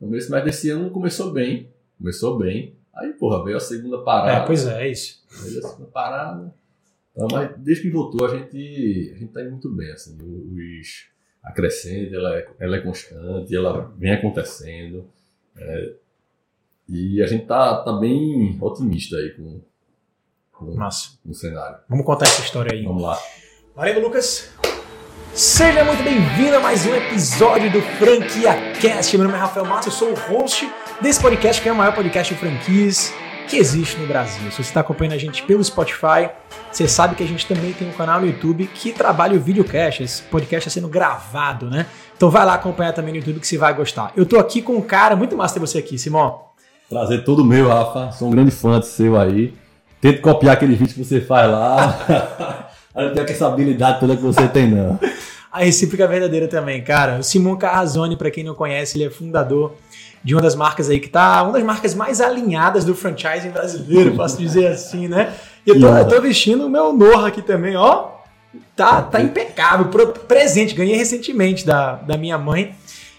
No primeiro semestre desse ano começou bem. Começou bem. Aí, porra, veio a segunda parada. É, pois é, é isso. Veio a segunda parada. Então, mas desde que voltou, a gente, a gente tá indo muito bem, assim. Os, a crescente, ela é, ela é constante, ela vem acontecendo. É, e a gente tá, tá bem otimista aí com, com, Massa. com o cenário. Vamos contar essa história aí. Vamos lá. Valeu, Lucas. Seja muito bem-vindo a mais um episódio do Franquia Cast. Meu nome é Rafael Massa, eu sou o host desse podcast, que é o maior podcast de franquias que existe no Brasil. Se você está acompanhando a gente pelo Spotify, você sabe que a gente também tem um canal no YouTube que trabalha o videocast. Esse podcast está sendo gravado, né? Então vai lá acompanhar também no YouTube que você vai gostar. Eu tô aqui com um cara muito massa ter você aqui, Simão. Prazer todo meu, Rafa. Sou um grande fã de seu aí. Tento copiar aqueles vídeos que você faz lá. Eu não tenho essa habilidade toda que você tem, não. A recíproca é verdadeira também, cara. O Simon Carrazone, para quem não conhece, ele é fundador de uma das marcas aí que tá uma das marcas mais alinhadas do franchising brasileiro, posso dizer assim, né? E eu tô, eu tô vestindo o meu Norra aqui também, ó. Tá, tá impecável, presente, ganhei recentemente da, da minha mãe.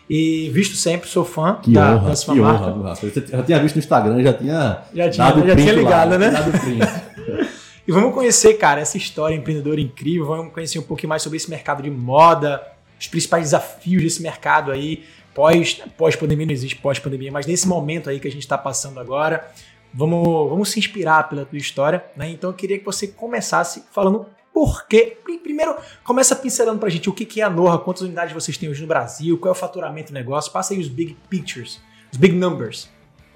E visto sempre, sou fã Que da, honra, da sua marca. honra. Eu já tinha visto no Instagram, já tinha Já tinha- já tinha ligado, lá, né? E vamos conhecer, cara, essa história empreendedora incrível. Vamos conhecer um pouquinho mais sobre esse mercado de moda, os principais desafios desse mercado aí. Pós, pós-pandemia não existe pós-pandemia, mas nesse momento aí que a gente está passando agora, vamos, vamos se inspirar pela tua história, né? Então eu queria que você começasse falando por quê. Pri- Primeiro, começa pincelando pra gente o que é a Norra, quantas unidades vocês têm hoje no Brasil, qual é o faturamento do negócio, passa aí os big pictures, os big numbers.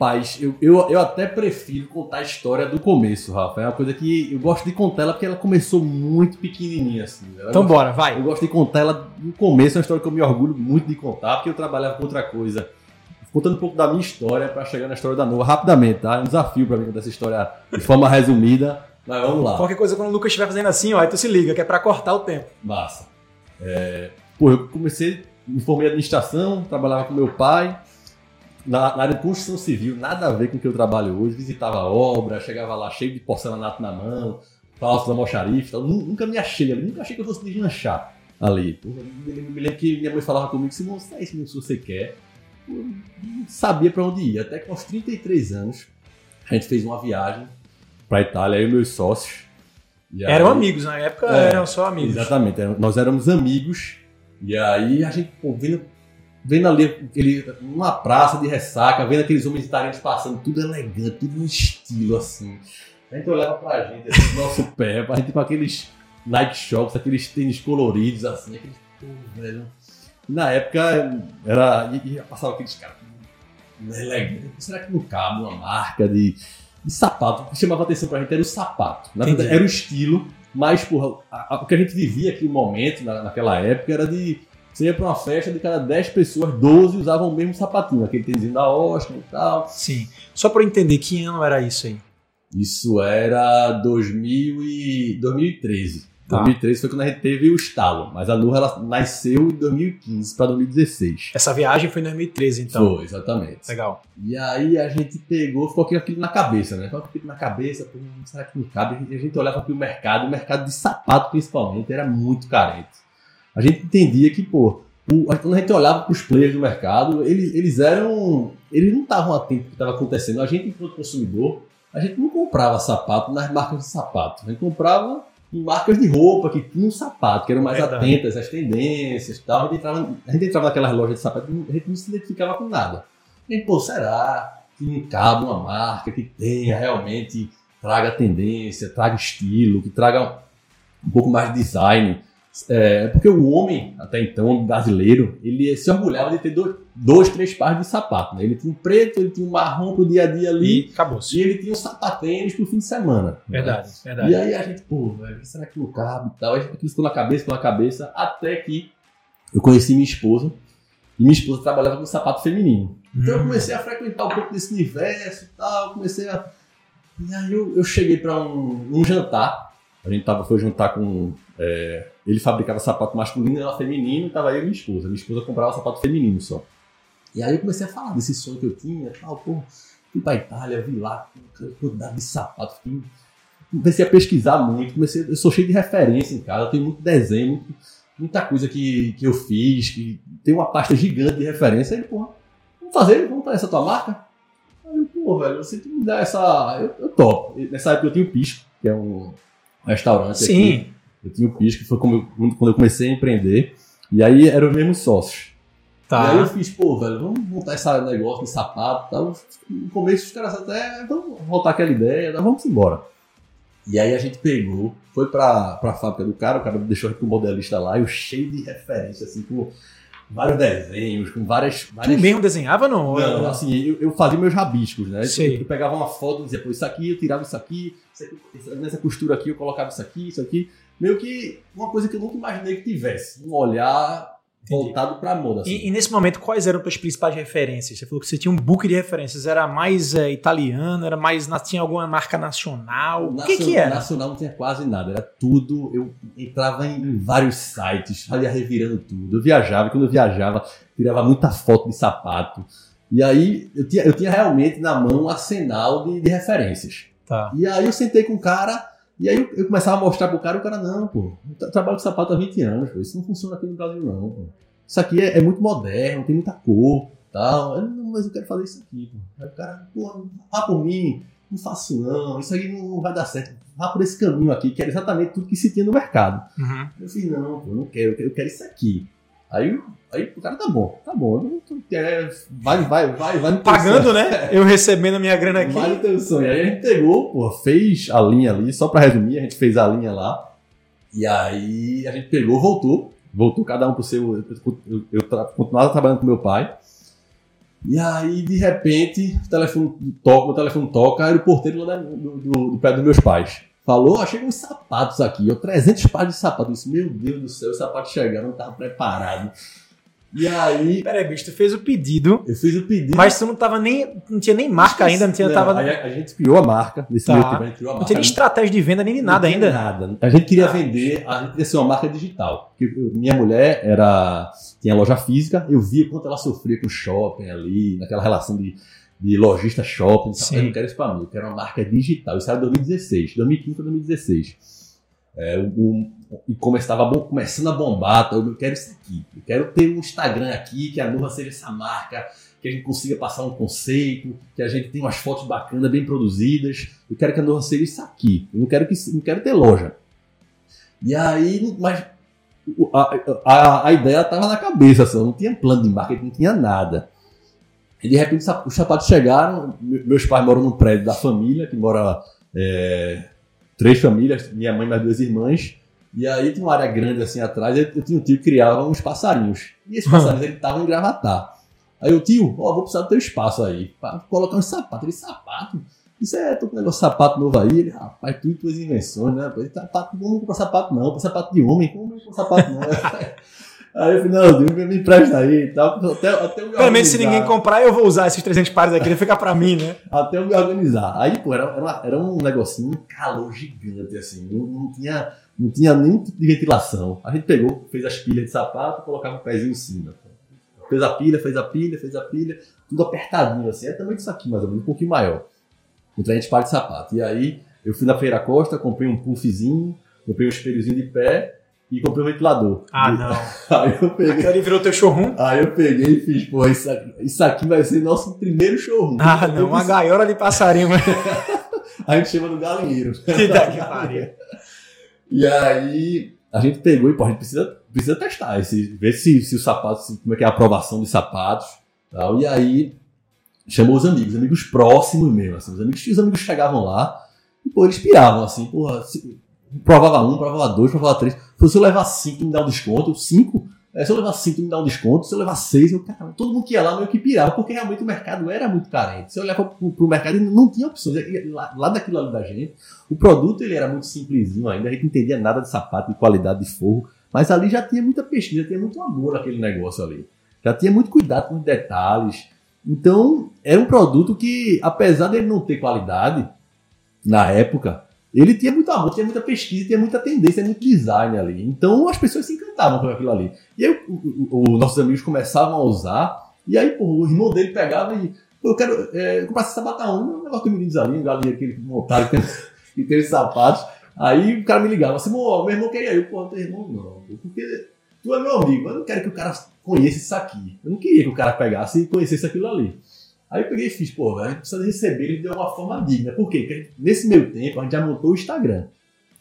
Paz, eu, eu, eu até prefiro contar a história do começo, Rafa. É uma coisa que eu gosto de contar ela porque ela começou muito pequenininha, assim. Ela Então gosta- bora, vai. Eu gosto de contar ela no começo, é uma história que eu me orgulho muito de contar, porque eu trabalhava com outra coisa. Contando um pouco da minha história para chegar na história da Nova, rapidamente, tá? É um desafio para mim contar essa história de forma resumida, mas vamos lá. Qualquer coisa quando o Lucas estiver fazendo assim, ó, aí tu se liga, que é pra cortar o tempo. Massa. É, pô, eu comecei, me formei em administração, trabalhava com meu pai, na, na área de construção civil, nada a ver com o que eu trabalho hoje. Visitava a obra, chegava lá cheio de porcelanato na mão, falso da mocharife, tal. Nu- nunca me achei ali, nunca achei que eu fosse deslanchar ali. Me, lembro- que minha mãe falava comigo, Simão, se é isso que você quer. Eu não sabia para onde ir, até que aos 33 anos a gente fez uma viagem para Itália, eu e meus sócios. E Eram aí- amigos, na época É, eram só amigos. Exatamente, era- nós éramos amigos e aí a gente pô, vendo, vendo ali aquele, uma praça de ressaca, vendo aqueles homens italianos passando, tudo elegante, tudo no estilo assim. A gente olhava pra gente, assim, no nosso pé, a gente com aqueles Nike Shops, aqueles tênis coloridos assim, aqueles, pô, velho. Na época era. E, e passava aqueles caras elegante. Será que não cabe uma marca de, de sapato? O que chamava atenção pra gente era o sapato. Na verdade, era o estilo, mas porra, a- a- o que a gente vivia aqui no momento, na- naquela época, era de. Você ia pra uma festa de cada 10 pessoas, 12 usavam o mesmo sapatinho, aquele tênisinho da Austin e tal. Sim. Só pra eu entender, que ano era isso aí? Isso era 2000 e 2013. Tá. 2013 foi quando a gente teve o estalo, mas a Nurra ela nasceu em 2015 para 2016. Essa viagem foi em 2013, então. Foi, exatamente. Legal. E aí a gente pegou, ficou aquilo na cabeça, né? Ficou aquilo na cabeça, pô, será que não cabe? E a gente olhava para o mercado, o mercado de sapato principalmente, era muito carente. A gente entendia que, pô, o- quando a gente olhava para os players do mercado, eles, eles eram. Eles não estavam atentos ao que estava acontecendo. A gente, enquanto consumidor, a gente não comprava sapato nas marcas de sapato. A gente comprava em marcas de roupa que tinham sapato, que eram mais Verdade. atentas às tendências e tal. A gente, entrava, a gente entrava naquelas lojas de sapato e a gente não se identificava com nada. E, pô, será que cabe uma marca que tenha realmente, traga tendência, traga estilo, que traga um pouco mais de design? É, porque o homem, até então, brasileiro, ele se orgulhava de ter dois, dois três pares de sapato. Né? Ele tinha um preto, ele tinha um marrom pro dia a dia ali, E acabou-se. e ele tinha um sapatênis pro fim de semana. né? Verdade, E verdade. aí a gente, pô, velho, será que não cabe e tal? Aí aquilo ficou na cabeça, ficou na cabeça, até que eu conheci minha esposa, e minha esposa trabalhava com sapato feminino. Então eu Hum. comecei a frequentar um pouco desse universo e tal, comecei a... E aí eu, eu cheguei para um, um jantar, a gente tava, foi jantar com... é, ele fabricava sapato masculino, ela feminino, e tava eu e minha esposa. Minha esposa comprava sapato feminino só. E aí eu comecei a falar desse sonho que eu tinha, tal, pô, fui pra Itália, vi lá, quantidade de sapato, fiquei comecei a pesquisar muito, comecei, eu sou cheio de referência em casa, eu tenho muito desenho, muito- muita coisa que, que eu fiz, que tem uma pasta gigante de referência, aí, porra, vou fazer, vamos fazer essa tua marca? Aí eu, pô, velho, você me dar essa. Eu, eu topo. E Nessa época eu tinha o Pisco, que é um restaurante aqui. Eu tinha o Pisco, que foi eu- quando eu comecei a empreender. E aí eram os mesmos sócios. E aí eu Tá. fiz, pô, velho, vamos montar esse negócio de sapato e tal. No começo os caras até, vamos voltar aquela ideia, tá, vamos embora. E aí a gente pegou, foi pra, pra fábrica do cara, o cara deixou aqui o modelista lá, eu cheio de referência, assim, com vários desenhos, com várias... Tu várias... mesmo desenhava, não? Não, assim, eu, eu fazia meus rabiscos, né? Sei. Eu, eu pegava uma foto e dizia, pô, isso aqui, eu tirava isso aqui, isso aqui, essa- nessa costura aqui eu colocava isso aqui, isso aqui. Meio que uma coisa que eu nunca imaginei que tivesse. Um olhar. Voltado pra moda, assim. E, e nesse momento, quais eram tuas principais referências? Você falou que você tinha um book de referências. Era mais é, italiano? Era mais. Tinha alguma marca nacional? O que, que era? Nacional não tinha quase nada, era tudo. Eu entrava em, vários sites, ia revirando tudo. Eu viajava, e quando eu viajava, tirava muita foto de sapato. E aí eu tinha, eu tinha realmente na mão um arsenal de, de referências. Tá. E aí eu sentei com o cara, e aí eu, começava a mostrar pro cara, o cara, não, pô, eu tra- trabalho com sapato há 20 anos, pô, isso não funciona aqui no Brasil, não, pô. Isso aqui é, é muito moderno, tem muita cor, tal. Eu, não, mas eu quero fazer isso aqui, pô. Aí o cara, pô, vá por mim, não faço não, isso aí não vai dar certo. Vá por esse caminho aqui, que era exatamente tudo que se tinha no mercado. Uhum. Eu fiz, não, pô, eu não quero, eu quero, eu quero isso aqui. Aí, aí o cara, tá bom, tá bom, eu não- tu quer, vai, vai, vai, vai Pagando, né? Eu recebendo a minha grana aqui. Vale teu sonho. Aí a gente pegou, pô, fez a linha ali, só pra resumir, a gente fez a linha lá. E aí a gente pegou, voltou. Voltou cada um pro seu. Eu, eu- eu continuava trabalhando com meu pai. E aí, de repente, o telefone toca, meu telefone toca, era o porteiro lá do, do, do pé dos meus pais. Falou, ah, chegam uns sapatos aqui, ó, 300 pares de sapatos. Eu disse, meu Deus do céu, os sapatos chegaram, eu não tava preparado. E aí, Peraí, bicho, tu fez o pedido, eu fiz o pedido. mas tu não tava nem. Não tinha nem marca ainda, não tinha. tava, aí a, gente criou a marca. Nesse Tá. meio tempo a gente criou a não marca. tinha nem estratégia de venda nem de nada Não ainda. Nada. A gente queria vender, a gente queria ser uma marca digital. Porque minha mulher era tinha loja física, eu via quanto ela sofria com o shopping ali, naquela relação de, de lojista shopping. Sim. Eu não quero isso pra mim, eu quero uma marca digital. Isso era 2016, 2015 para 2016. É, o, o e-commerce estava bom, começando a bombar, então eu quero isso aqui. Eu quero ter um Instagram aqui, que a Nova seja essa marca, que a gente consiga passar um conceito, que a gente tenha umas fotos bacanas, bem produzidas. Eu quero que a Nova seja isso aqui. Eu não quero, que, não quero ter loja. E aí, mas a, a, a ideia estava na cabeça, só não tinha plano de marketing, não tinha nada. E de repente os sapatos chegaram, me- meus pais moram num prédio da família, que mora é, três famílias, minha mãe e minhas duas irmãs. E aí tinha uma área grande assim atrás, eu, eu tinha um tio que criava uns passarinhos. E esses passarinhos eles estavam em gravatar. Aí eu, tio, ó, vou precisar do teu espaço aí, pra colocar uns sapatos. Ele, sapato? Isso é, tô com um negócio de sapato novo aí. Ele, rapaz, tu e tuas invenções, né? Ele, sapato, não vou comprar sapato não, comprar sapato de homem, como não comprar sapato não? aí eu falei, não, me empresta aí e tal, até, até eu me Pelo menos se ninguém comprar, eu vou usar esses 300 pares aqui, vai ficar pra mim, né? Até eu me organizar. Aí, pô, era, era, era um negocinho, um calor gigante, assim. Não, não tinha, não tinha nenhum tipo de ventilação. A gente pegou, fez as pilhas de sapato e colocava o pezinho em cima. Fez a pilha, fez a pilha, fez a pilha, tudo apertadinho, assim. É também isso aqui, mais ou menos, um pouquinho maior. Com 300 pares de sapato. E aí, eu fui na Feira Costa, comprei um puffzinho, comprei um espelhozinho de pé e comprei um ventilador. Ah, E- não. Aí eu peguei. Ali virou teu showroom? Aí eu peguei e fiz, pô, isso aqui, isso aqui vai ser nosso primeiro showroom. Ah, não. Uma gaiola de passarinho. mas- A gente chama no galinheiro. Que da que pariu. E aí a gente pegou e pô, a gente precisa, precisa testar, esse, ver se, se o sapato, se- como é que é a aprovação dos sapatos. Tal. E aí chamou os amigos, amigos próximos mesmo. Assim, os, amigos, os amigos chegavam lá e pô, eles piravam assim, porra, se, provava um, provava dois, provava três. Se eu levar cinco, tu me dá um desconto. Cinco? É, se eu levar cinco, tu me dá um desconto. Se eu levar seis, eu, cara, todo mundo que ia lá meio que pirava, porque realmente o mercado era muito carente. Se eu olhava pro, pro mercado, não tinha opções. Lá, lá daquilo ali da gente, o produto ele era muito simplesinho ainda, a gente não entendia nada de sapato, de qualidade de forro, mas ali já tinha muita pesquisa, tinha muito amor naquele negócio ali. Já tinha muito cuidado com os detalhes. Então, era um produto que, apesar dele não ter qualidade, na época, ele tinha muito amor, tinha muita pesquisa, tinha muita tendência, muito design ali. Então, as pessoas se encantavam com aquilo ali. E aí, os nossos amigos começavam a usar, e aí, pô, o irmão dele pegava e, eu quero é, comprar esse sapato aonde? Um negócio que me diz ali, um galinha aquele tem, que tem os sapatos. Aí o cara me ligava assim, "Ô, meu irmão queria eu, pô, teu irmão não, porque tu é meu amigo, eu não quero que o cara conheça isso aqui. Eu não queria que o cara pegasse e conhecesse aquilo ali. Aí eu peguei e fiz, pô, a gente precisa receber ele de uma forma digna. Por quê? Porque nesse meio tempo a gente já montou o Instagram.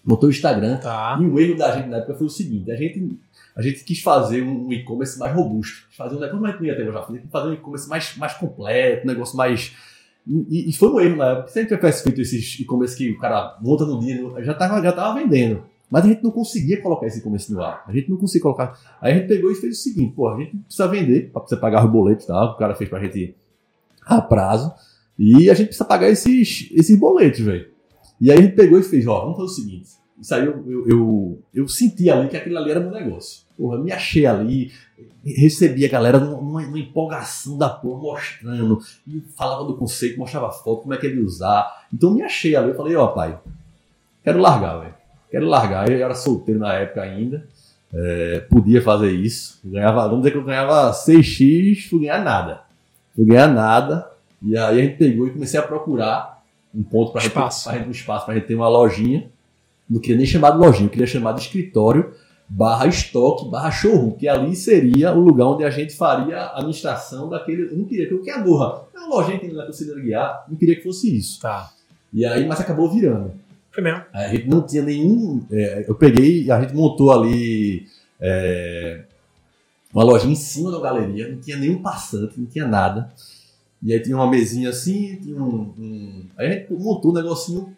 Montou o Instagram. Tá. E o erro da gente na época foi o seguinte: a gente, a gente quis fazer um e-commerce mais robusto. Fazer um negócio mais bonito, eu já falei, fazer um e-commerce mais, mais completo, um negócio mais. E, e foi um erro na época. Se a gente tivesse feito esses e-commerce que o cara monta no dia, já tava, já tava vendendo. Mas a gente não conseguia colocar esse e-commerce no ar. A gente não conseguia colocar. Aí a gente pegou e fez o seguinte: pô, a gente precisa vender para você pagar os boletos e tal, que o cara fez pra gente a prazo. E a gente precisa pagar esses, esses boletos, velho. E aí a gente pegou e fez: ó, vamos fazer o seguinte. Isso aí eu, eu, eu, eu senti ali que aquilo ali era meu negócio. Porra, me achei ali, recebi a galera numa, numa, empolgação da porra, mostrando, e falava do conceito, mostrava foto, como é que ele ia usar. Então me achei ali, eu falei, ó, pai, quero largar, velho. Quero largar. Eu era solteiro na época ainda. É, podia fazer isso. Ganhava, vamos dizer que eu ganhava 6x, fui ganhar nada. Fui ganhar nada. E aí a gente pegou e comecei a procurar um ponto para espaço. Gente, um espaço para a gente ter uma lojinha não queria nem chamar de lojinha, eu queria chamar de escritório barra estoque, barra showroom, que ali seria o lugar onde a gente faria a administração daquele. Eu não queria que o que é burra. É uma lojinha que não considera guiar, não queria que fosse isso. Tá. E aí, mas acabou virando. Foi mesmo. A gente não tinha nenhum. É, eu peguei, a gente montou ali é, uma lojinha em cima da galeria, não tinha nenhum passante, não tinha nada. E aí tinha uma mesinha assim, tinha um. um... Aí a gente montou um negocinho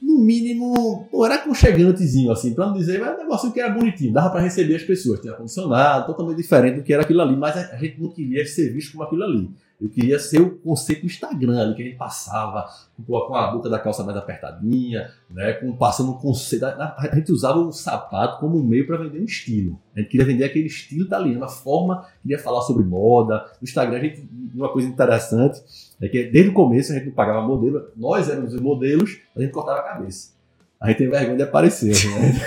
no mínimo, pô, era aconchegantezinho, assim, pra não dizer, mas é um negócio que era bonitinho, dava para receber as pessoas, tinha ar-condicionado, totalmente diferente do que era aquilo ali, mas a gente não queria ser visto como aquilo ali. Eu queria ser o conceito do Instagram ali, que a gente passava com a boca da calça mais apertadinha, né, com, passando um conceito. A, a gente usava o sapato como um meio para vender um estilo. A gente queria vender aquele estilo italiano, uma forma, queria falar sobre moda. No Instagram, a gente, uma coisa interessante é que desde o começo a gente não pagava modelo, nós éramos os modelos, a gente cortava a cabeça. A gente tem vergonha de aparecer. Né?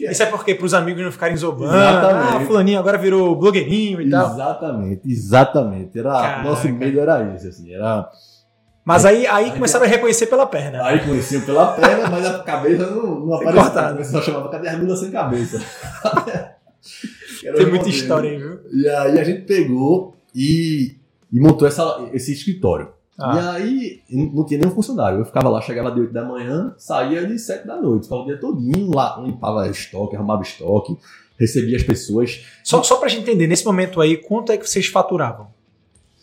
Isso é porque para os amigos não ficarem zombando. Exatamente. Ah, fulaninho agora virou blogueirinho e tal. Exatamente, exatamente. Era, nosso medo era esse, assim. Era, mas aí, aí começaram a reconhecer pela perna. Aí conheciam pela perna, mas a cabeça não, não apareceu. Cortado. Né? Só chamava cadê sem cabeça? Tem muita história aí, viu? E aí a gente pegou e, e montou essa, esse escritório. Ah. E aí não tinha nenhum funcionário. Eu ficava lá, chegava de 8 da manhã, saía de 7 da noite. Ficava o dia todinho lá, limpava estoque, arrumava estoque, recebia as pessoas. Só, só pra gente entender, nesse momento aí, quanto é que vocês faturavam?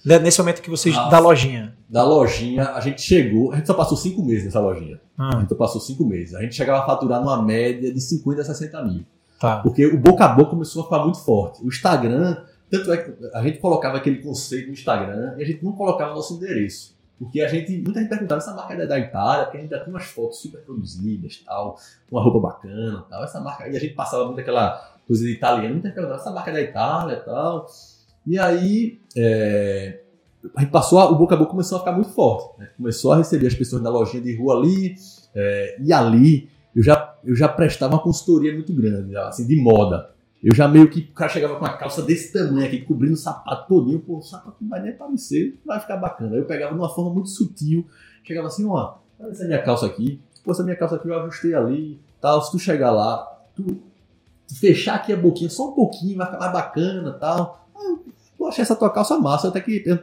Nesse momento que vocês. Ah, da lojinha. Da lojinha, a gente chegou. A gente só passou 5 meses nessa lojinha. Ah. A gente só passou 5 meses. A gente chegava a faturar numa média de 50 a 60 mil. Tá. Porque o boca a boca começou a ficar muito forte. O Instagram tanto é que a gente colocava aquele conceito no Instagram e a gente não colocava o nosso endereço. Porque a gente, muita gente perguntava, essa marca é da Itália, porque a gente já tinha umas fotos super produzidas, tal, uma roupa bacana, tal, essa marca, e a gente passava muito aquela coisa de italiano, muita gente perguntava, essa marca é da Itália, tal. E aí, é, a gente passou, o boca a boca começou a ficar muito forte, né? começou a receber as pessoas na lojinha de rua ali, é, e ali eu já, eu já prestava uma consultoria muito grande, assim, de moda. Eu já meio que o cara chegava com uma calça desse tamanho aqui, cobrindo o sapato todinho, pô, o sapato não vai nem aparecer, vai ficar bacana. Aí eu pegava de uma forma muito sutil, chegava assim, ó, olha essa minha calça aqui, pô, essa minha calça aqui eu ajustei ali, tal, se tu chegar lá, tu, fechar aqui a boquinha só um pouquinho, vai ficar mais bacana, tal. Eu achei essa tua calça massa, até que ia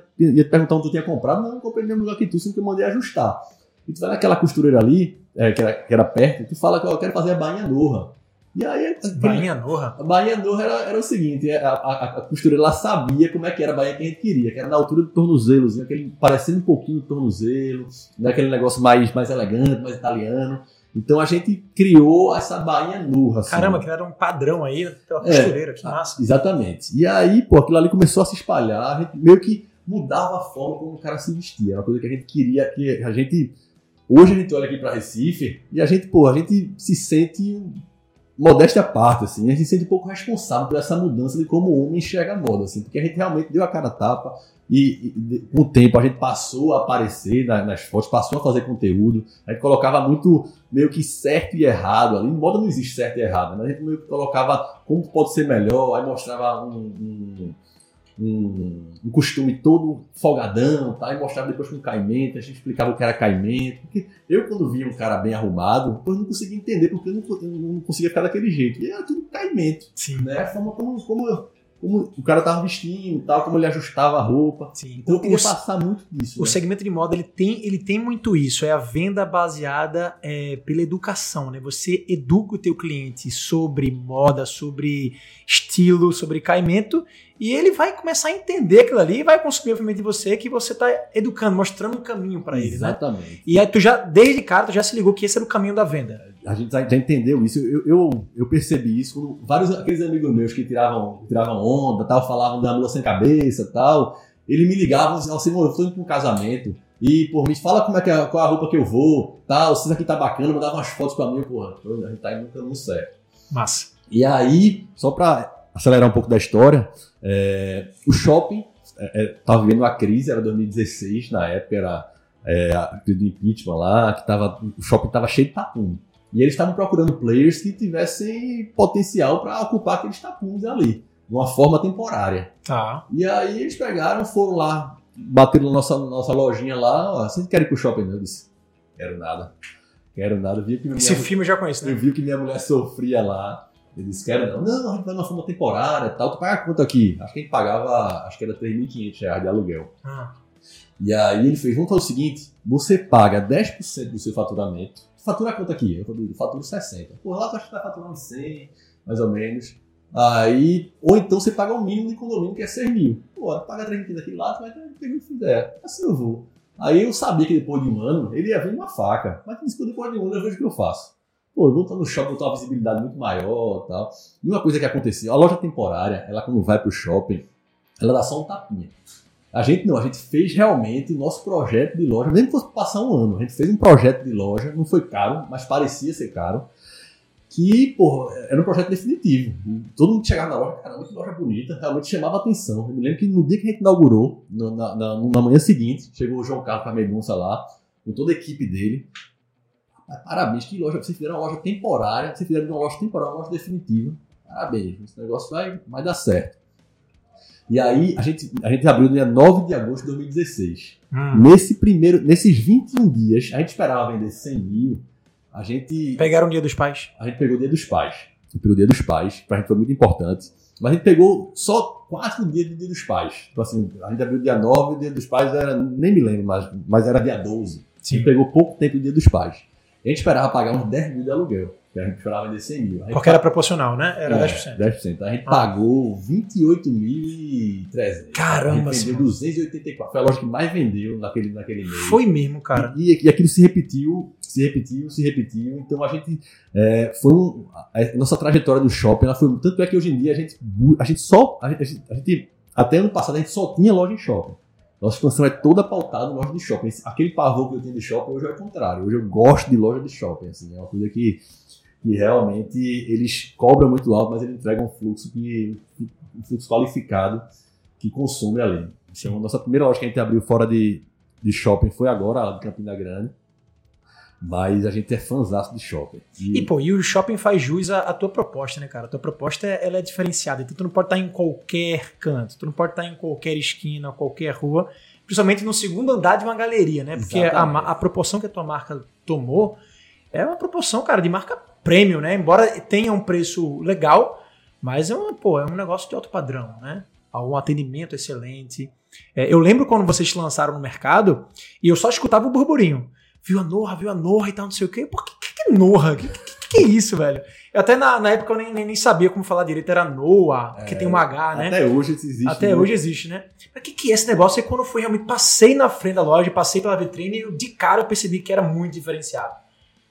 te perguntar onde tu tinha comprado, não, eu comprei no lugar que tu, sempre que eu mandei ajustar. E tu vai naquela costureira ali, é, que, era, que, era, perto, tu fala que eu quero fazer a bainha norra. E aí. Bainha Norra? A Bainha Norra era, era o seguinte: a, a, a, costureira lá sabia como é que era a bainha que a gente queria, que era na altura do tornozelo, assim, aquele, parecendo um pouquinho do tornozelo, daquele negócio mais, mais elegante, mais italiano. Então a gente criou essa bainha Norra. Assim. Caramba, que era um padrão aí pela é, costureira, é, que massa. Exatamente. E aí, pô, aquilo ali começou a se espalhar, a gente meio que mudava a forma como o cara se vestia. Era uma coisa que a gente queria, que a gente. Hoje a gente olha aqui para Recife e a gente, pô, a gente se sente modéstia à parte, assim, a gente se sente um pouco responsável por essa mudança de como o homem enxerga a moda, assim, porque a gente realmente deu a cara a tapa e, e com o tempo a gente passou a aparecer nas, nas fotos, passou a fazer conteúdo, a gente colocava muito meio que certo e errado ali, moda não existe certo e errado, né? a gente meio que colocava como pode ser melhor, aí mostrava um, um um, um costume todo folgadão, tá? E mostrava depois com caimento, a gente explicava o que era caimento. Porque eu, quando via um cara bem arrumado, eu não conseguia entender, porque eu não, eu não conseguia ficar daquele jeito. E era tudo caimento. Sim. Né? A forma como, como, como o cara tava vestindo, tal, como ele ajustava a roupa. Sim. Então eu queria O- passar muito disso. O né? segmento de moda ele tem, ele tem muito isso, é a venda baseada é, pela educação, né? Você educa o teu cliente sobre moda, sobre estilo, sobre caimento, e ele vai começar a entender aquilo ali e vai consumir obviamente de você que você está educando, mostrando um caminho para ele, né? Exatamente. E aí tu já, desde cara, tu já se ligou que esse era o caminho da venda. A gente já, entendeu isso. Eu, eu, eu percebi isso quando vários aqueles amigos meus que tiravam, tiravam onda, tal, falavam da mula sem cabeça, tal. Eles me ligavam e assim, "Mano, eu tô indo pra um casamento. E, pô, me fala como é que é, qual é a roupa que eu vou, tal, se isso aqui tá bacana, mandava umas fotos pra mim, porra, a gente tá indo no caminho certo. Massa. E aí, só pra acelerar um pouco da história, é, o shopping é, é, tava vivendo uma crise, era 2016, na época era é, a crise do impeachment lá, que tava, o shopping tava cheio de tapume. E eles estavam procurando players que tivessem potencial para ocupar aqueles tapumes ali, de uma forma temporária. Tá. E aí eles pegaram, foram lá, bateram na nossa, nossa lojinha lá, ó, vocês querem ir pro shopping? não?" Eu disse, quero nada. Quero nada. Eu vi que Esse filme eu já conheço, eu né? vi que minha mulher sofria lá. Ele disse, quero não. Não, a gente vai numa forma temporária e tal. Tu paga quanto aqui? Acho que a gente pagava, acho que era 3.500 reais de aluguel. Ah, E aí ele fez, vamos fazer o seguinte, você paga 10% do seu faturamento. Fatura quanto aqui? Eu falei, faturo 60. Pô, lá tu acha que tá faturando 100, mais ou menos. Aí, ou então você paga o mínimo de condomínio, que é 6 mil. Pô, paga 3 aqui lá, tu vai ter o que fizer. Assim eu vou. Aí eu sabia que depois de um ano, ele ia vir uma faca. Mas depois de um ano eu vejo o que eu faço. Pô, estar no shopping, tenho uma visibilidade muito maior tal. E uma coisa que acontecia, a loja temporária, ela quando vai pro shopping, ela dá só um tapinha. A gente não, a gente fez realmente o nosso projeto de loja, mesmo que fosse passar um ano, a gente fez um projeto de loja, não foi caro, mas parecia ser caro, que, pô, era um projeto definitivo. Todo mundo chegava na loja, caramba, que loja bonita, realmente chamava atenção. Eu me lembro que no dia que a gente inaugurou, na, na, na manhã seguinte, chegou o João Carlos Carmedunça lá, com toda a equipe dele. Rapaz, Parabéns, que loja, vocês fizeram uma loja temporária, vocês fizeram uma loja temporária uma loja definitiva. Parabéns, esse negócio vai, vai dar certo. E aí, a gente, a gente abriu no dia 9 de agosto de 2016. hum. Nesse primeiro, nesses 21 dias, a gente esperava vender 100 mil. A gente, Pegaram o dia dos pais. a gente pegou o dia dos pais. A gente pegou o dia dos pais, pra gente foi muito importante. Mas a gente pegou só quatro dias de dia dos pais. Tipo assim, a gente abriu dia 9, o dia dos pais era, nem me lembro mais, mas era dia 12. A gente pegou pouco tempo do dia dos pais. A gente esperava pagar uns 10 mil de aluguel. que A gente esperava vender 100 mil. Porque era proporcional, né? Era é, 10%. 10%. A gente Ah. pagou 28.300. Caramba, A gente vendeu senhor. 284. Foi a loja que mais vendeu naquele, naquele mês. Foi mesmo, cara. E, e aquilo se repetiu, se repetiu, se repetiu. Então a gente é, foi um, a nossa trajetória do shopping, ela foi tanto é que hoje em dia a gente a gente só a gente- a gente- até ano passado a gente só tinha loja em shopping. Nossa expansão é toda pautada em loja de shopping. Aquele pavor que eu tenho de shopping hoje é o contrário. Hoje eu gosto de loja de shopping. Assim, é uma coisa que, que realmente eles cobram muito alto, mas eles entregam um fluxo que um fluxo qualificado que consome ali. Então, a nossa primeira loja que a gente abriu fora de, de shopping foi agora, lá de Campina Grande. Mas a gente é fãzaço de shopping. E, pô, e o shopping faz jus à, à tua proposta, né, cara? A tua proposta é- ela é diferenciada. Então tu não pode estar em qualquer canto, tu não pode estar em qualquer esquina, qualquer rua, principalmente no segundo andar de uma galeria, né? Porque a, a proporção que a tua marca tomou é uma proporção, cara, de marca premium, né? Embora tenha um preço legal, mas é, uma, pô, é um negócio de alto padrão, né? Um atendimento excelente. É, eu lembro quando vocês lançaram no mercado e eu só escutava o burburinho. Viu a Norra, viu a Norra e tal, não sei o quê. Pô, que, que, que é Norra? Que, que, que, que é isso, velho? Eu até na, na época eu nem, nem, nem sabia como falar direito, era Noah, que É, tem um H, né? Até hoje existe. Até né? hoje existe, né? Mas o que, que é esse negócio? E quando eu fui realmente, passei na frente da loja, passei pela vitrine, eu, de cara eu percebi que era muito diferenciado.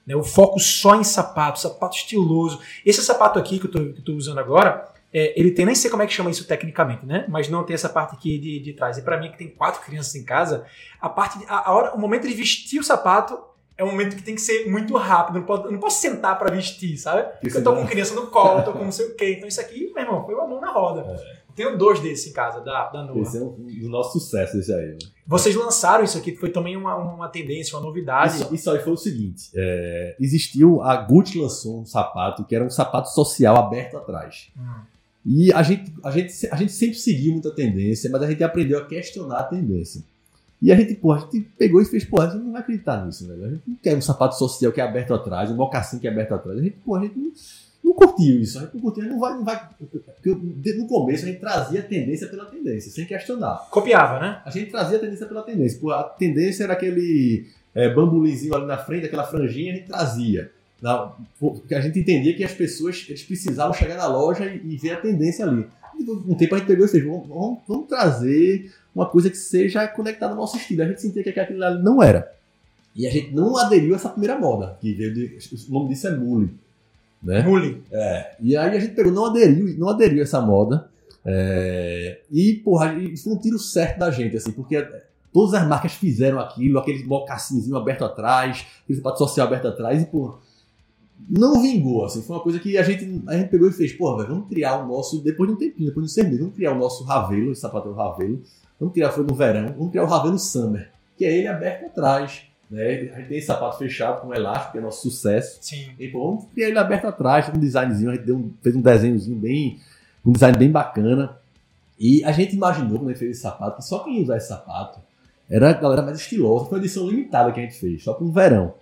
Né? O foco só em sapato, sapato estiloso. Esse sapato aqui que eu tô, que eu tô usando agora, é, ele tem, nem sei como é que chama isso tecnicamente, né? Mas não tem essa parte aqui de, de trás. E pra mim, que tem quatro crianças em casa, a parte, de- a, a hora, o momento de vestir o sapato é um momento que tem que ser muito rápido. Não, posso, não posso sentar pra vestir, sabe? Porque eu tô com criança no colo, tô com não sei o quê. Então isso aqui, meu irmão, foi uma mão na roda. Eu tenho dois desses em casa, da, da Noah. Esse é um do nosso sucesso, esse aí. né? Vocês lançaram isso aqui, que foi também uma, uma tendência, uma novidade. Isso, isso aí foi o seguinte: é, existiu, a Gucci lançou um sapato que era um sapato social aberto atrás. Hum. E a gente, a, gente, a gente sempre seguiu muita tendência, mas a gente aprendeu a questionar a tendência. E a gente, pô, a gente pegou e fez, pô, a gente não vai acreditar nisso, velho. A gente não quer um sapato social que é aberto atrás, um mocassim que é aberto atrás. A gente, pô, a gente não, não curtiu isso. A gente não curtiu, a gente não vai, não vai. Porque no começo a gente trazia a tendência pela tendência, sem questionar. Copiava, né? A gente trazia a tendência pela tendência. Pô, a tendência era aquele é, bambulizinho ali na frente, aquela franjinha, a gente trazia. Porque a gente entendia que as pessoas eles precisavam chegar na loja e, e ver a tendência ali. E, um tempo a gente pegou e fez, vamos, vamos, vamos trazer uma coisa que seja conectada ao nosso estilo. A gente sentia que aquilo ali não era. E a gente não aderiu a essa primeira moda, que veio de, o nome disso é Mule. Né? Mule. É. E aí a gente pegou, não aderiu, não aderiu a essa moda. É, e, porra, foi um tiro certo da gente, assim, porque todas as marcas fizeram aquilo, aquele mocassinzinho aberto atrás, aquele sapato social aberto atrás, e, porra, não vingou, assim, foi uma coisa que a gente, a gente pegou e fez, porra, vamos criar o nosso, depois de um tempinho, depois de um serviço, vamos criar o nosso Ravelo, esse sapato Ravelo, Vamos criar, foi no verão, vamos criar o Ravelo Summer, que é ele aberto atrás. Né? A gente tem esse sapato fechado com elástico, que é nosso sucesso. Sim. E pô, vamos criar ele aberto atrás, com um designzinho, a gente um, fez um desenhozinho bem. um design bem bacana. E a gente imaginou, quando a gente fez esse sapato, que só quem ia usar esse sapato era a galera mais estilosa. Foi uma edição limitada que a gente fez, só para um verão.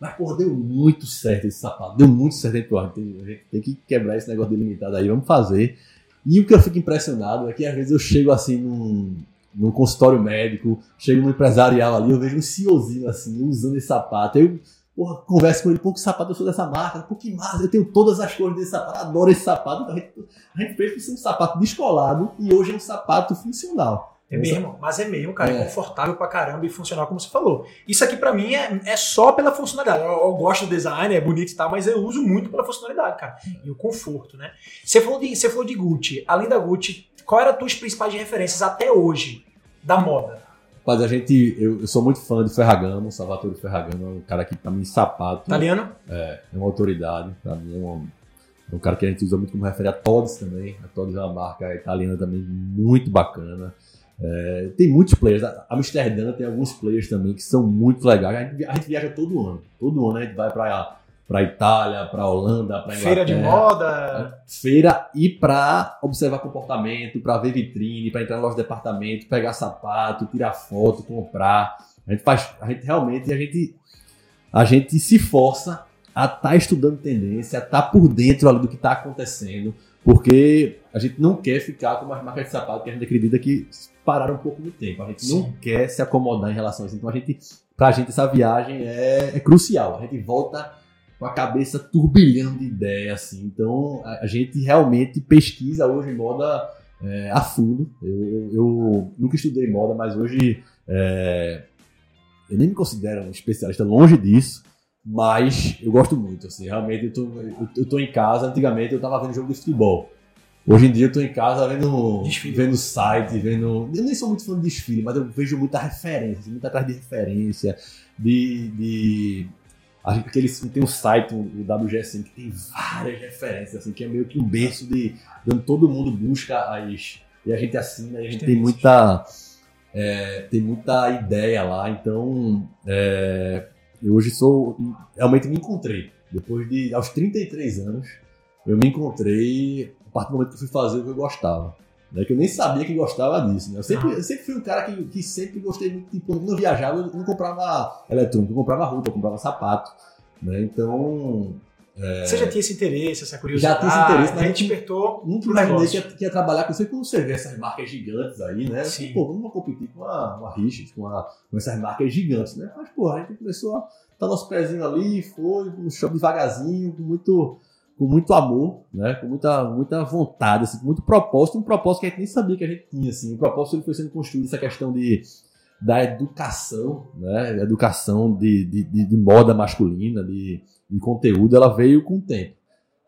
Mas, porra, deu muito certo esse sapato. Deu muito certo. A gente, porra, a gente tem que quebrar esse negócio de limitado aí, vamos fazer. E o que eu fico impressionado é que às vezes eu chego assim num, num consultório médico, chego no empresarial ali, eu vejo um CEOzinho assim, usando esse sapato. Eu porra, converso com ele, pô, que sapato eu sou dessa marca, pô, que massa, eu tenho todas as cores desse sapato, adoro esse sapato. Então a gente, a gente ser um sapato descolado e hoje é um sapato funcional. É mesmo, mas é mesmo, cara. É. é. confortável pra caramba e funcional, como você falou. Isso aqui pra mim é, é só pela funcionalidade. Eu, eu, gosto do design, é bonito e tal, mas eu uso muito pela funcionalidade, cara. E o conforto, né? Você falou de, você falou de Gucci. Além da Gucci, qual era as tuas principais referências até hoje da moda? Mas a gente, eu, eu, sou muito fã de Ferragamo, Salvatore Ferragamo, é um cara que pra mim sapato. Italiano? É, é uma autoridade, pra mim é um, é um cara que a gente usa muito como referência. A Todds também, a Todds é uma marca italiana também muito bacana. É, tem muitos players. A Amsterdã tem alguns players também que são muito legais. A gente, a gente viaja todo ano. Todo ano a gente vai para para Itália, para Holanda, para Feira de moda. Feira e para observar comportamento, para ver vitrine, para entrar no nosso departamento, pegar sapato, tirar foto, comprar. A gente faz, a gente realmente a gente a gente se força a estar tá estudando tendência, a estar tá por dentro ali do que está acontecendo, porque a gente não quer ficar com as marcas de sapato que a gente acredita que pararam um pouco no tempo. A gente Sim. não quer se acomodar em relação a isso. Então a gente, pra gente essa viagem é, é crucial. A gente volta com a cabeça turbilhando de ideia, assim. Então a, a gente realmente pesquisa hoje moda é, a fundo. Eu, eu, eu, nunca estudei moda, mas hoje é, eu nem me considero um especialista longe disso. Mas eu gosto muito, assim, realmente eu tô, eu, eu tô em casa, antigamente eu tava vendo jogo de futebol. Hoje em dia eu tô em casa vendo, vendo site, vendo. Eu nem sou muito fã de desfile, mas eu vejo muita referência, muita atrás de referência, de. de aqueles, tem um site, o WGS, que tem várias referências, assim, que é meio que um berço de. Onde todo mundo busca as. E a gente assina e a gente tem muita. É, tem muita ideia lá, então. É, eu hoje sou. Realmente me encontrei. Depois de. aos 33 anos, eu me encontrei a partir do momento que eu fui fazer o que eu gostava. Né, que eu nem sabia que gostava disso. Né? Eu, sempre, eu sempre fui um cara que, que sempre gostei muito. Tipo, quando eu viajava, eu não comprava eletrônico, eu comprava roupa, eu comprava sapato. Né? Então. É... Você já tinha esse interesse, essa curiosidade? Já tinha esse interesse, mas a gente despertou. Nunca imaginei que ia, que ia trabalhar com isso. Quando você vê essas marcas gigantes aí, né? Sim. Pô, vamos competir com a, uma Richard, com, a, com essas marcas gigantes, né? Mas, pô, a gente começou a dar nosso pezinho ali, foi no show devagarzinho, com muito com muito amor, né? Com muita, muita vontade, assim, com muito propósito, um propósito que a gente nem sabia que a gente tinha, assim. O propósito ele foi sendo construído essa questão de da educação, né? Educação de, de, de, de moda masculina, de, de conteúdo, ela veio com o tempo.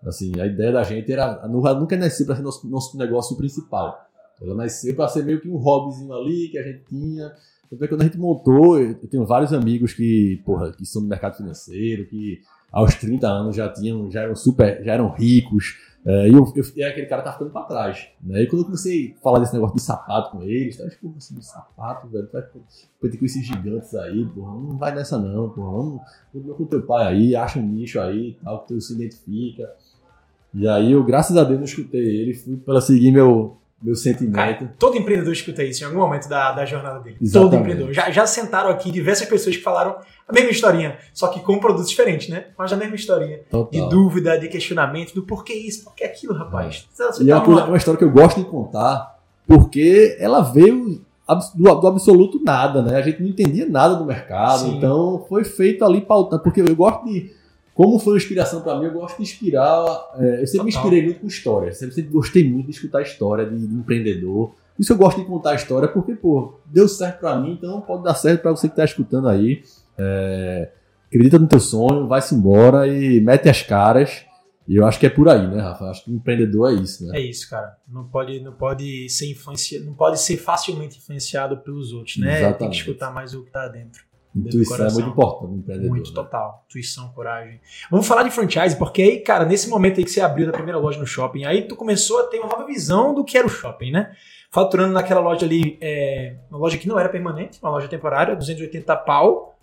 Assim, a ideia da gente era nunca nasceu para ser nosso, nosso negócio principal. Ela nasceu para ser meio que um hobbyzinho ali que a gente tinha. Então, quando a gente montou, eu tenho vários amigos que, porra, que são do mercado financeiro, que aos 30 anos já tinham, já eram super, já eram ricos. É, e eu, eu, e aquele cara tá ficando pra trás. Né? E quando eu comecei a falar desse negócio de sapato com eles, tá, tipo, assim, de sapato, velho, vai ter com esses gigantes aí, porra, não vai nessa não, porra, vamos, vamos com teu pai aí, acha um nicho aí, tal, que tu se identifica. E aí eu, graças a Deus, não escutei ele, fui para seguir meu, meu sentimento. Cara, todo empreendedor escuta isso em algum momento da, da jornada dele. Exatamente. Todo empreendedor. Já, já sentaram aqui diversas pessoas que falaram a mesma historinha, só que com produtos diferentes, né? Mas a mesma historinha. Total. De dúvida, de questionamento, do porquê isso, porquê aquilo, rapaz. E é tá uma, coisa- numa- uma história que eu gosto de contar, porque ela veio do, do absoluto nada, né? A gente não entendia nada do mercado, Sim. então foi feito ali pautando, porque eu gosto de. Como foi uma inspiração para mim, eu gosto de inspirar. é, eu sempre me inspirei muito com história, sempre, sempre gostei muito de escutar história de, de empreendedor. Por isso eu gosto de contar a história, porque, pô, deu certo para mim, então pode dar certo para você que tá escutando aí. É, acredita no teu sonho, vai-se embora e mete as caras. E eu acho que é por aí, né, Rafa? Acho que o empreendedor é isso, né? É isso, cara. Não pode, não pode ser influencia, não pode ser facilmente influenciado pelos outros, né? Tem que Exatamente. escutar mais o que tá dentro. Intuição é muito importante empreendedor. Muito né? total. Intuição, coragem. Vamos falar de franchise, porque aí, cara, nesse momento aí que você abriu da primeira loja no shopping, aí tu começou a ter uma nova visão do que era o shopping, né? Faturando naquela loja ali, é, uma loja que não era permanente, uma loja temporária, 280 pau.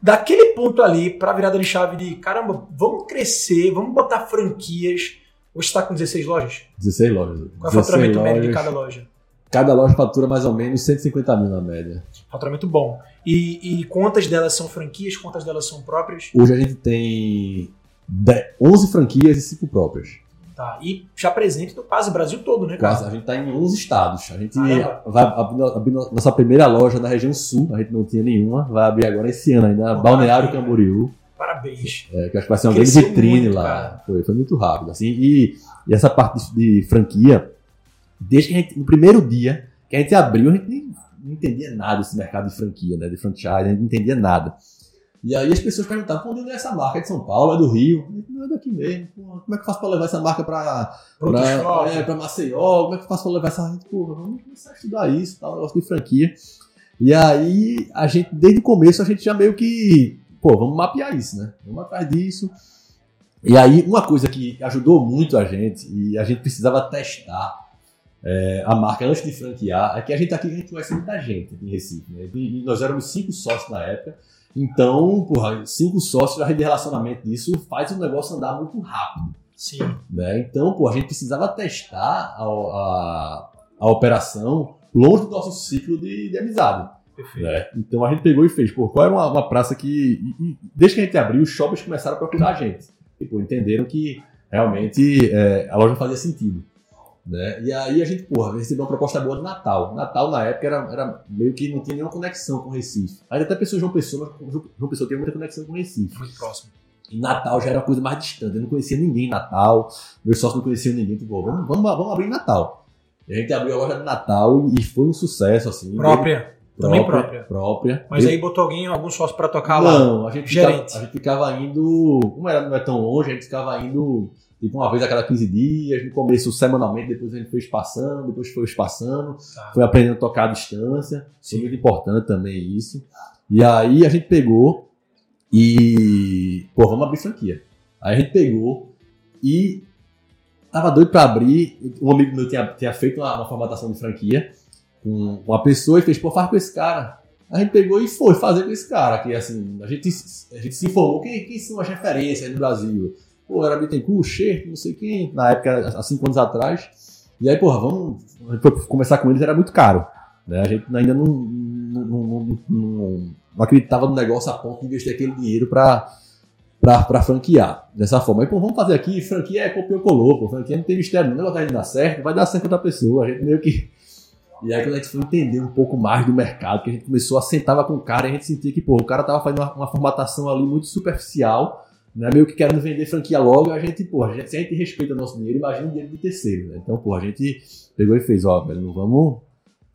Daquele ponto ali, pra virada de chave de caramba, vamos crescer, vamos botar franquias. Hoje você tá com 16 lojas? 16 lojas. Qual é o 16 faturamento médio de cada loja? Cada loja fatura mais ou menos 150 mil na média. Faturamento bom. E, e quantas delas são franquias, quantas delas são próprias? Hoje a gente tem 10 11 franquias e 5 próprias. Tá. E já presente no quase Brasil todo, né, cara? Quase, a gente está em 11 estados. A gente Caramba. vai abrir, abrir nossa primeira loja na região sul, a gente não tinha nenhuma. Vai abrir agora esse ano ainda, Pô, Balneário maravilha. Camboriú. Parabéns. É, que acho que vai ser uma grande vitrine muito, lá. Foi, foi muito rápido. Assim, e, e essa parte de, de franquia, desde que a gente, no primeiro dia que a gente abriu, a gente nem, não entendia nada desse mercado de franquia, né? De franchise, a gente não entendia nada. E aí as pessoas perguntavam, onde é essa marca? É de São Paulo, é do Rio? Não é daqui mesmo. Pô, como é que eu faço para levar essa marca para é, pra Maceió, como é que eu faço pra levar essa gente? Pô, vamos começar a estudar isso, tal, negócio de franquia. E aí, a gente, desde o começo, a gente já meio que, pô, vamos mapear isso, né? Vamos atrás disso. E aí, uma coisa que ajudou muito a gente, e a gente precisava testar é, a marca antes de franquear, é que a gente aqui, a gente conhece muita gente aqui em Recife, né? E nós éramos cinco sócios na época, então, porra, cinco sócios, a rede de relacionamento disso faz o negócio andar muito rápido Sim. né? Então, pô, a gente precisava testar a, a, a operação longe do nosso ciclo de, de amizade. Né? Então a gente pegou e fez, pô, qual era uma, uma praça que. e- e desde que a gente abriu, os shoppings começaram a procurar a gente. Pô, entenderam que realmente é, a loja fazia sentido. Né? E aí a gente, porra, recebeu uma proposta boa de Natal. Natal, na época, era, era meio que não tinha nenhuma conexão com Recife. Ainda até de João Pessoa, mas João- Pessoa tem muita conexão com Recife. Muito próximo. E Natal já era uma coisa mais distante. Eu não conhecia ninguém em Natal. Meus sócios não conheciam ninguém. Tipo, vamos, vamos, vamos abrir em Natal. E a gente abriu a loja de Natal e foi um sucesso, assim. Própria. Também própria. Própria. Mas Eu- aí botou alguém, algum sócio pra tocar lá. Não, a gente, ficava, a gente ficava indo. Como era, não é tão longe, a gente ficava indo tipo uma vez a cada 15 dias. No começo, semanalmente, depois a gente foi espaçando, depois foi espaçando. Tá. Foi aprendendo a tocar à distância. Foi muito importante também isso. E aí a gente pegou e. Pô, vamos abrir franquia. Aí a gente pegou e tava doido pra abrir. Um amigo meu tinha, tinha feito uma, uma formatação de franquia com uma pessoa e fez, pô, faz com esse cara. A gente pegou e foi fazer com esse cara, que assim, a gente, a gente se informou quem, quem são as referências aí no Brasil. Pô, era Bittencourt, Scherto, não sei quem, na época, há cinco anos atrás. E aí, porra, vamos. Conversar com eles, era muito caro. Né? A gente ainda não, não, não, não- não- não acreditava no negócio a ponto de investir aquele dinheiro para para franquear dessa forma. Aí, pô, vamos fazer aqui, franquia é copiou colou, pô, franquia não tem mistério, não, o negócio vai dar certo, vai dar certo outra pessoa. A gente meio que. E aí, quando a gente foi entender um pouco mais do mercado, que a gente começou a sentava com o cara e a gente sentia que, pô, o cara tava fazendo uma, uma formatação ali muito superficial, né, meio que querendo vender franquia logo, a gente, pô, a gente, se a gente respeita nosso dinheiro, imagina o dinheiro do terceiro, né? Então, pô, a gente pegou e fez, ó, velho, não vamos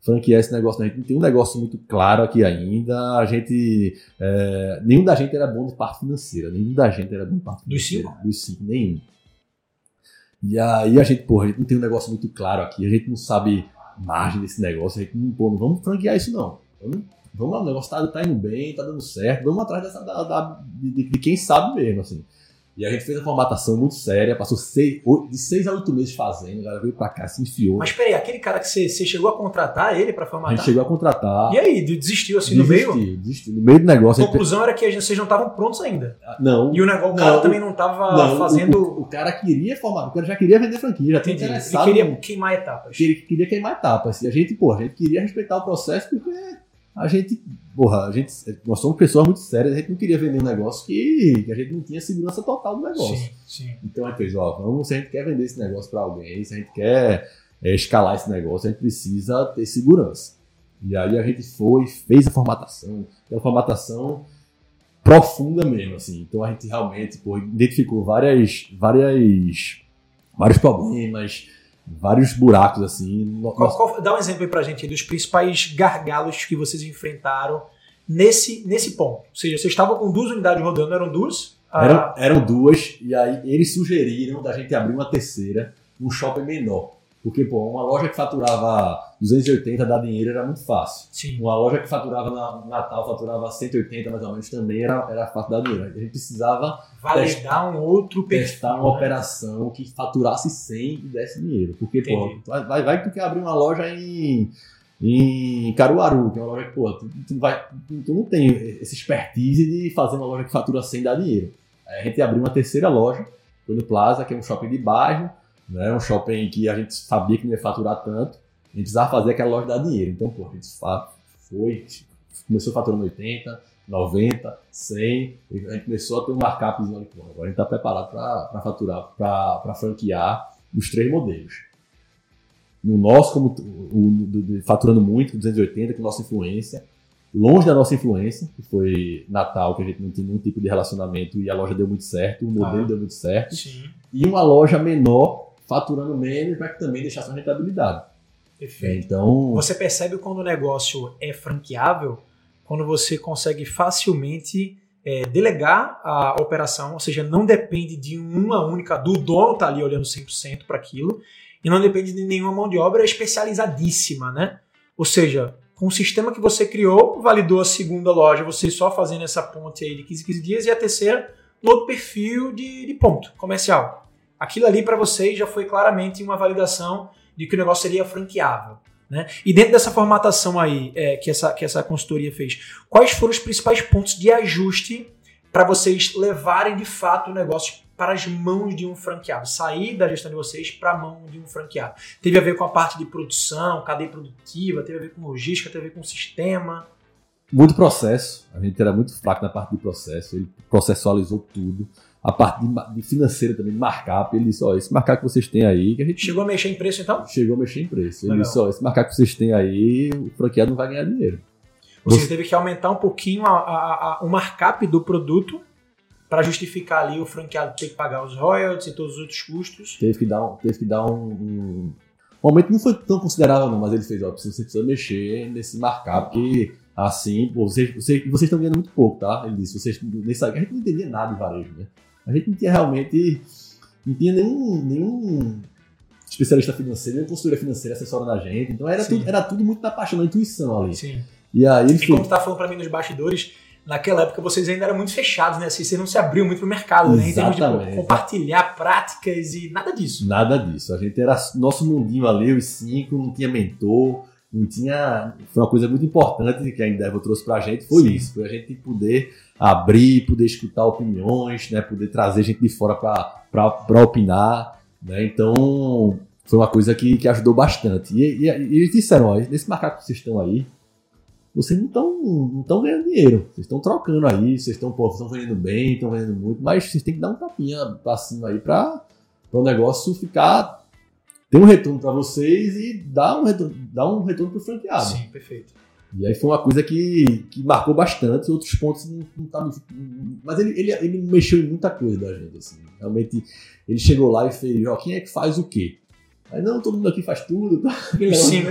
franquear esse negócio, não. a gente não tem um negócio muito claro aqui ainda, a gente, é, nenhum da gente era bom de parte financeira, nenhum da gente era bom de parte Dos financeira. Dos cinco, nenhum. E aí a gente, porra, a gente não tem um negócio muito claro aqui, a gente não sabe margem desse negócio, a gente não, pô, não vamos franquear isso não. Vamos, vamos lá, o negócio tá, tá indo bem, tá dando certo, vamos atrás dessa, da, da- de, de- quem sabe mesmo, assim. E a gente fez a formatação muito séria, passou seis, oito- de seis a oito meses fazendo, o cara veio pra cá, se enfiou. Mas peraí, aquele cara que você, você chegou a contratar ele pra a formatar? gente chegou a contratar. E aí, desistiu assim no desistiu, meio? desistiu. No meio do negócio. A a gente- conclusão era que vocês não estavam prontos ainda. Não. E o, negócio, o Não, cara o- também não estava não, o- fazendo. O, o cara queria formar, o cara já queria vender franquia, já tinha Entendi. Ele interessado. queria queimar etapas. ele queria queimar etapas. E a gente, pô, a gente queria respeitar o processo porque a gente, porra, a gente, nós somos pessoas muito sérias, a gente não queria vender um negócio que, que a gente não tinha segurança total do negócio. Sim, sim. Então a gente fez, ó, vamos, se a gente quer vender esse negócio para alguém, se a gente quer é, escalar esse negócio, a gente precisa ter segurança. E aí a gente foi, fez a formatação, aquela formatação profunda mesmo, assim. Então a gente realmente pô, identificou várias, várias, vários problemas, vários buracos, assim. No- Qual- qual- dá um exemplo aí pra gente dos principais gargalos que vocês enfrentaram nesse, nesse ponto. Ou seja, vocês estavam com duas unidades rodando, eram duas? Ah, Eram, eram duas, e aí eles sugeriram da gente abrir uma terceira, um shopping menor. Porque, pô, uma loja que faturava 280 dar dinheiro era muito fácil. Sim. Uma loja que faturava na no Natal, faturava 180 mais ou menos, também era, era fácil dar dinheiro. A gente precisava Validar um outro perfil. testar uma né? operação que faturasse 100 e desse dinheiro. Porque, pô, Entendi. vai, vai, vai que tu quer abrir uma loja em, em Caruaru, que é uma loja que, pô, tu, tu vai, tu, não tem esse expertise de fazer uma loja que fatura 100 e dar dinheiro. Aí a gente abriu uma terceira loja, foi no Plaza, que é um shopping de bairro, né, um shopping que a gente sabia que não ia faturar tanto, a gente precisava fazer aquela loja dar dinheiro. Então, pô, a gente foi, começou faturando 80, 90, 100, e a gente começou a ter um ali, pô, agora a gente está preparado para faturar, para franquear os três modelos. No nosso, como o, do- do- faturando muito, com 280, com nossa influência, longe da nossa influência, que foi Natal, que a gente não tinha nenhum tipo de relacionamento e a loja deu muito certo, o modelo Ah. deu muito certo, Sim. e uma loja menor, faturando menos, para que também deixasse uma rentabilidade. Perfeito. Então, Você percebe quando o negócio é franqueável, quando você consegue facilmente é, delegar a operação, ou seja, não depende de uma única, do dono tá ali olhando 100% para aquilo, e não depende de nenhuma mão de obra especializadíssima, né? Ou seja, com o sistema que você criou, validou a segunda loja, você só fazendo essa ponte aí de 15, 15 dias, e a terceira no outro perfil de, de ponto comercial. Aquilo ali para vocês já foi claramente uma validação de que o negócio seria franqueável. Né? E dentro dessa formatação aí é, que, essa, que essa consultoria fez, quais foram os principais pontos de ajuste para vocês levarem de fato o negócio para as mãos de um franqueado? Sair da gestão de vocês para a mão de um franqueado. Teve a ver com a parte de produção, cadeia produtiva, teve a ver com logística, teve a ver com sistema. muito processo. A gente era muito fraco na parte de processo. Ele processualizou tudo. A parte de, de financeira também, de markup. Ele disse: Ó, esse markup que vocês têm aí, que a gente Chegou a mexer em preço então? chegou a mexer em preço. Ele Legal. disse: Ó, esse markup que vocês têm aí, o franqueado não vai ganhar dinheiro. Você teve que aumentar um pouquinho a- a- a- o markup do produto para justificar ali o franqueado ter que pagar os royalties e todos os outros custos. Teve que dar um. Teve que dar um, um... O aumento não foi tão considerável, não, mas ele fez: Ó, você precisa mexer nesse markup, que assim, pô, vocês, vocês, vocês estão ganhando muito pouco, tá? Ele disse: vocês, nesse, a gente não entendia nada de varejo, né? A gente não tinha realmente. Não tinha nenhum. nenhum especialista financeiro, nenhum consultoria financeira assessorando a gente. Então era Sim. tudo, era tudo muito na paixão, na intuição ali. Sim. E aí ele E como tu tá falando pra mim nos bastidores, naquela época vocês ainda eram muito fechados, né? Assim, vocês não se abriam muito pro mercado, né? Em termos de pô, Exatamente. compartilhar práticas e nada disso. Nada disso. A gente era nosso mundinho ali, os cinco, não tinha mentor, não tinha. Foi uma coisa muito importante que a Endeavor trouxe pra gente, foi Sim. isso. Foi a gente poder abrir, poder escutar opiniões, né? Poder trazer gente de fora pra opinar. Né? Então, foi uma coisa que, que ajudou bastante. E, e- e eles disseram, ó, nesse macaco que vocês estão aí, vocês não estão não tão ganhando dinheiro. Vocês estão trocando aí, vocês estão pô, estão vendendo bem, estão vendendo muito, mas vocês têm que dar um tapinha pra cima aí para o negócio ficar. Ter um retorno para vocês e dar um retorno, um retorno pro franqueado. Sim, perfeito. E aí foi uma coisa que, que marcou bastante, outros pontos não, não tá Mas ele, ele, ele mexeu em muita coisa da gente, assim. Realmente, ele chegou lá e fez, ó, quem é que faz o quê? Aí, não, todo mundo aqui faz tudo. Tá? Cinco.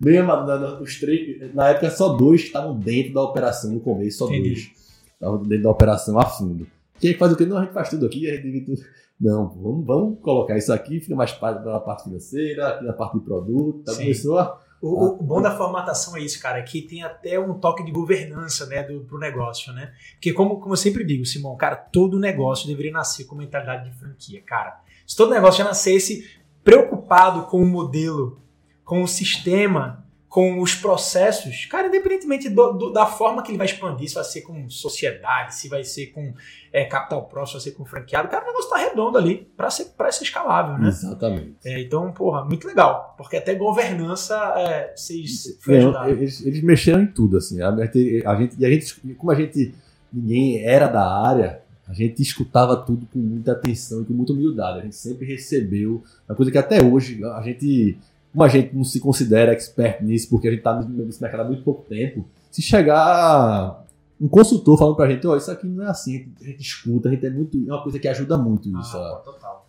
Mesmo, na- na- os três, na época só dois que estavam dentro da operação no começo, só Entendi. dois. Estavam dentro da operação a fundo. Quem é que faz o quê? Não, a gente faz tudo aqui, a gente divide tudo. Não, vamos, vamos colocar isso aqui, fica mais parte pela parte financeira, aqui na parte de produto. Tá? Começou a. O, o, bom da formatação é isso, cara, que tem até um toque de governança, né, do, pro negócio, né? Porque como, como eu sempre digo, Simão, cara, todo negócio deveria nascer com mentalidade de franquia, cara. Se todo negócio já nascesse preocupado com o modelo, com o sistema, com os processos, cara, independentemente do, do, da forma que ele vai expandir, se vai ser com sociedade, se vai ser com é, capital próximo, se vai ser com franqueado, cara, o negócio tá redondo ali para ser, pra ser escalável, né? Exatamente. É, então, porra, muito legal, porque até governança é, vocês foi eles, eles, mexeram em tudo, assim, a, a gente, e a gente, como a gente, ninguém era da área, a gente escutava tudo com muita atenção e com muita humildade, a gente sempre recebeu, uma coisa que até hoje a gente como a gente não se considera expert nisso, porque a gente está nesse mercado há muito pouco tempo, se chegar um consultor falando pra gente, ó, oh, isso aqui não é assim, a gente escuta, a gente é muito. É uma coisa que ajuda muito isso. Ah,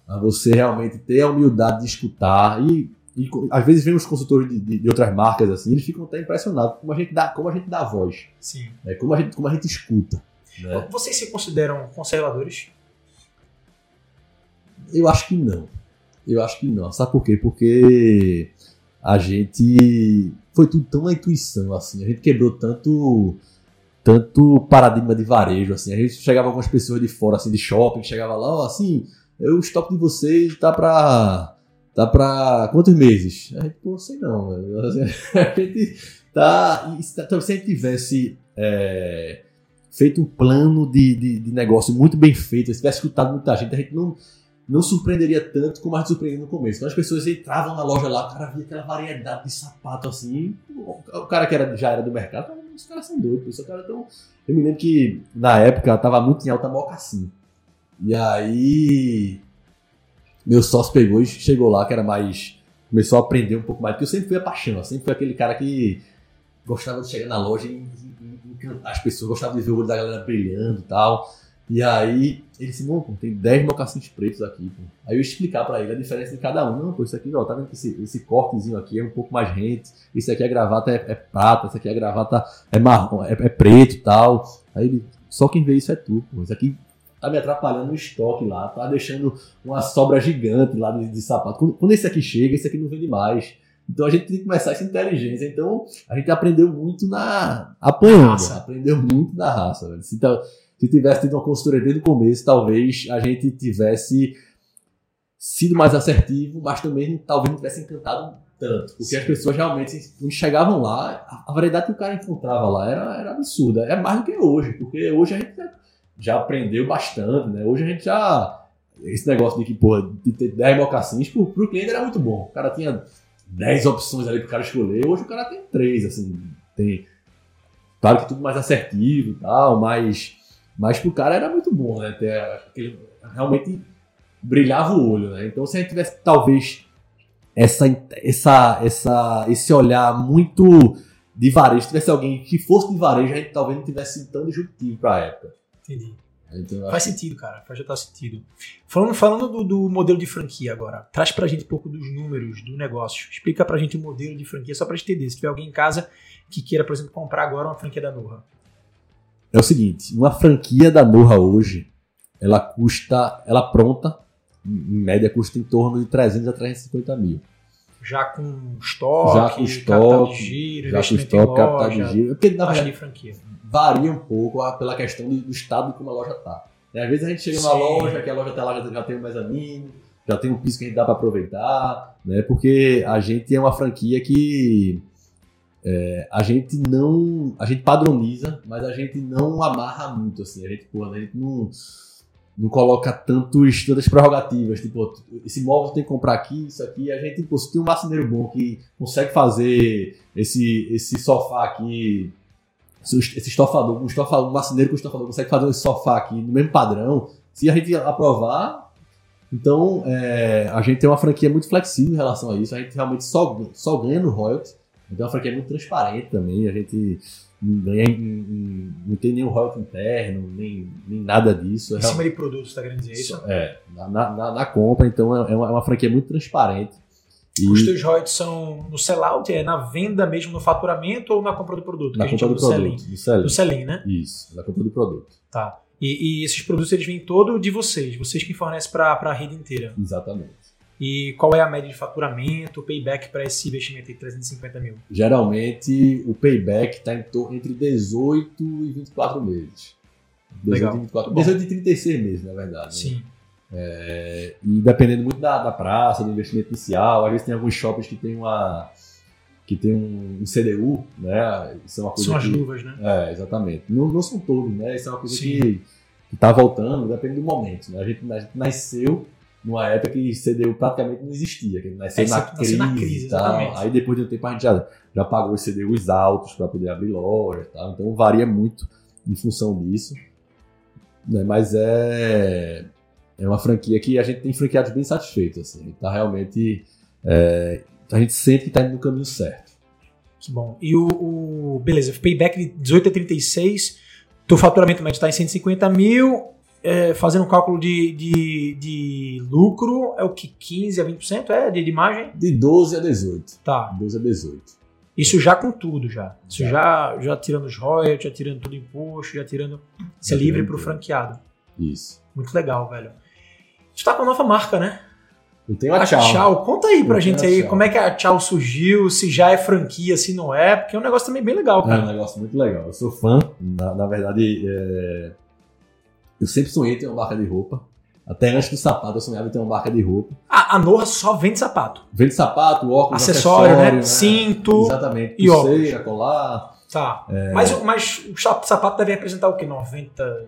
a, a, você realmente ter a humildade de escutar. E, e às vezes vem os consultores de, de, de, outras marcas assim, eles ficam até impressionados como a gente dá, como a gente dá voz. Sim. Né? Como, a gente, como a gente escuta. Né? Vocês se consideram conservadores? Eu acho que não. Eu acho que não. Sabe por quê? Porque a gente foi tudo tão na intuição, assim. A gente quebrou tanto tanto paradigma de varejo, assim. A gente chegava com as pessoas de fora, assim, de shopping, chegava lá, ó, assim, o estoque de vocês tá pra. tá pra quantos meses? A gente, pô, sei não, assim, a gente tá. tá se a gente tivesse. É, feito um plano de, de, de negócio muito bem feito, se tivesse escutado muita gente, a gente não não surpreenderia tanto como a gente surpreendeu no começo. Então as pessoas entravam na loja lá, o cara via aquela variedade de sapato assim. O cara que era, já era do mercado, os caras são doidos. Os caras tão... Eu me lembro que na época tava muito em alta mocassim. E aí. Meu sócio pegou e chegou lá, que era mais. Começou a aprender um pouco mais. Porque eu sempre fui a paixão, sempre fui aquele cara que gostava de chegar na loja e encantar as pessoas, gostava de ver o olho da galera brilhando e tal. E aí ele disse, não, pô, tem 10 mocassins pretos aqui, pô. Aí eu explicar para ele a diferença de cada um. Não, pô, isso aqui, ó, tá vendo que esse, esse cortezinho aqui é um pouco mais rente, esse aqui a gravata é, é prata, esse aqui a gravata é marrom, é, é preto e tal. Aí ele, só quem vê isso é tu, pô. Isso aqui tá me atrapalhando no estoque lá, tá deixando uma sobra gigante lá de, de sapato. Quando, quando esse aqui chega, esse aqui não vende mais. Então a gente tem que começar essa inteligência. Então a gente aprendeu muito na. apanhando. Aprendeu muito na raça, velho. Então, se tivesse tido uma consultoria desde o começo, talvez a gente tivesse sido mais assertivo, mas também talvez não tivesse encantado tanto. Porque Sim. as pessoas realmente, quando chegavam lá, a variedade que o cara encontrava lá era, era absurda. É mais do que hoje, porque hoje a gente já aprendeu bastante, né? Hoje a gente já. Esse negócio de que, porra, de ter 10 mocassins, pro, pro cliente era muito bom. O cara tinha 10 opções ali pro cara escolher. Hoje o cara tem 3, assim. Tem. Claro que tudo mais assertivo e tal, mais mas pro cara era muito bom, né? Ele realmente brilhava o olho, né? Então se a gente tivesse talvez essa, essa, essa, esse olhar muito de varejo, tivesse alguém que fosse de varejo, a gente talvez não tivesse tão disruptivo para a época. Entendi. Então, Faz sentido, cara. Faz total sentido. Falando, falando do, do, modelo de franquia agora, traz pra gente um pouco dos números do negócio. Explica pra gente o modelo de franquia, só pra gente entender. Se tiver alguém em casa que queira, por exemplo, comprar agora uma franquia da Nurra é o seguinte, uma franquia da Norra hoje, ela custa, ela pronta, em média custa em torno de 300 a 350 mil. Já com estoque, já com estoque, de giro, já com estoque, capital de giro. Porque na verdade, franquia. varia um pouco pela questão do estado como a loja está. Às vezes a gente chega Sim. numa loja, que a loja tá lá, já, já tem um mezanino, já tem um piso que a gente dá para aproveitar, né? Porque a gente é uma franquia que é, a gente não. A gente padroniza, mas a gente não amarra muito, assim. A gente, a gente não, não coloca tantos, tantas prerrogativas. Tipo, esse móvel tem que comprar aqui, isso aqui. A gente, pô, se tem um marceneiro bom que consegue fazer esse, esse sofá aqui. Esse estofador, um, estofador, um marceneiro com estofador consegue fazer esse sofá aqui no mesmo padrão. Se a gente aprovar, então é, a gente tem uma franquia muito flexível em relação a isso. A gente realmente só, só ganha no royalties. Então a franquia é muito transparente também, a gente não ganha, não tem nenhum royalty interno, nem, nem nada disso. Em cima de produtos, tá querendo dizer isso? É, na, na, na compra, então é, é uma, é uma franquia muito transparente. E... Os teus royalties são no sellout, é na venda mesmo, no faturamento ou na compra do produto? Na compra do, do produto. Do selling. do selling, né? Isso, na compra do produto. Tá. E, e, esses produtos eles vêm todo de vocês, vocês que fornecem para a rede inteira. Exatamente. E qual é a média de faturamento, payback para esse investimento de 350 mil? Geralmente o payback está entre 18 e 24 meses. 18 Legal. e 24, Bom. 18 e 36 meses, na verdade. né? Sim. É, e dependendo muito da, da praça, do investimento inicial, às vezes tem alguns shoppings que tem uma que tem um, um CDU, né? Isso é uma coisa São as que, luvas, né? É, exatamente. Não, não são todos, né? Isso é uma coisa Sim. que, que tá voltando, depende do momento. Né? A, gente, a gente nasceu numa época que CDU praticamente não existia, que nasceu, É, na, crise na crise, e tal. exatamente. Aí depois de um tempo a gente já, já pagou os CDUs altos para poder abrir loja e tal. Então varia muito em função disso. Né? Mas é, é uma franquia que a gente tem franqueados bem satisfeitos. Assim. A gente tá realmente. é, a gente sente que está indo no caminho certo. Que bom. E o, o- beleza, payback de 18 a 36, teu faturamento médio está em 150 mil, é, fazendo um cálculo de, de, de lucro, é o que? 15 a 20% é de, de margem? De 12 a 18. Tá. 12 a 18. Isso já com tudo, já. Isso Já. já, já tirando os royalties, já tirando todo o imposto, já tirando. Isso é livre pro tudo. franqueado. Isso. Muito legal, velho. Tu tá com a nova marca, né? Eu tenho a tchau. Conta aí pra Eu gente a aí Tchau. como é que a Tchau surgiu, se já é franquia, se não é, porque é um negócio também bem legal, É um cara. negócio muito legal. Eu sou fã. Na, na verdade, é, eu sempre sonhei ter uma marca de roupa. Até antes do sapato, eu sonhava em ter uma marca de roupa. A, a Norra só vende sapato. Vende sapato, óculos, Acessório, né? Cinto. Exatamente. e Pulseira, colar. Tá. É. Mas, o- mas o sapato deve representar o quê? 90?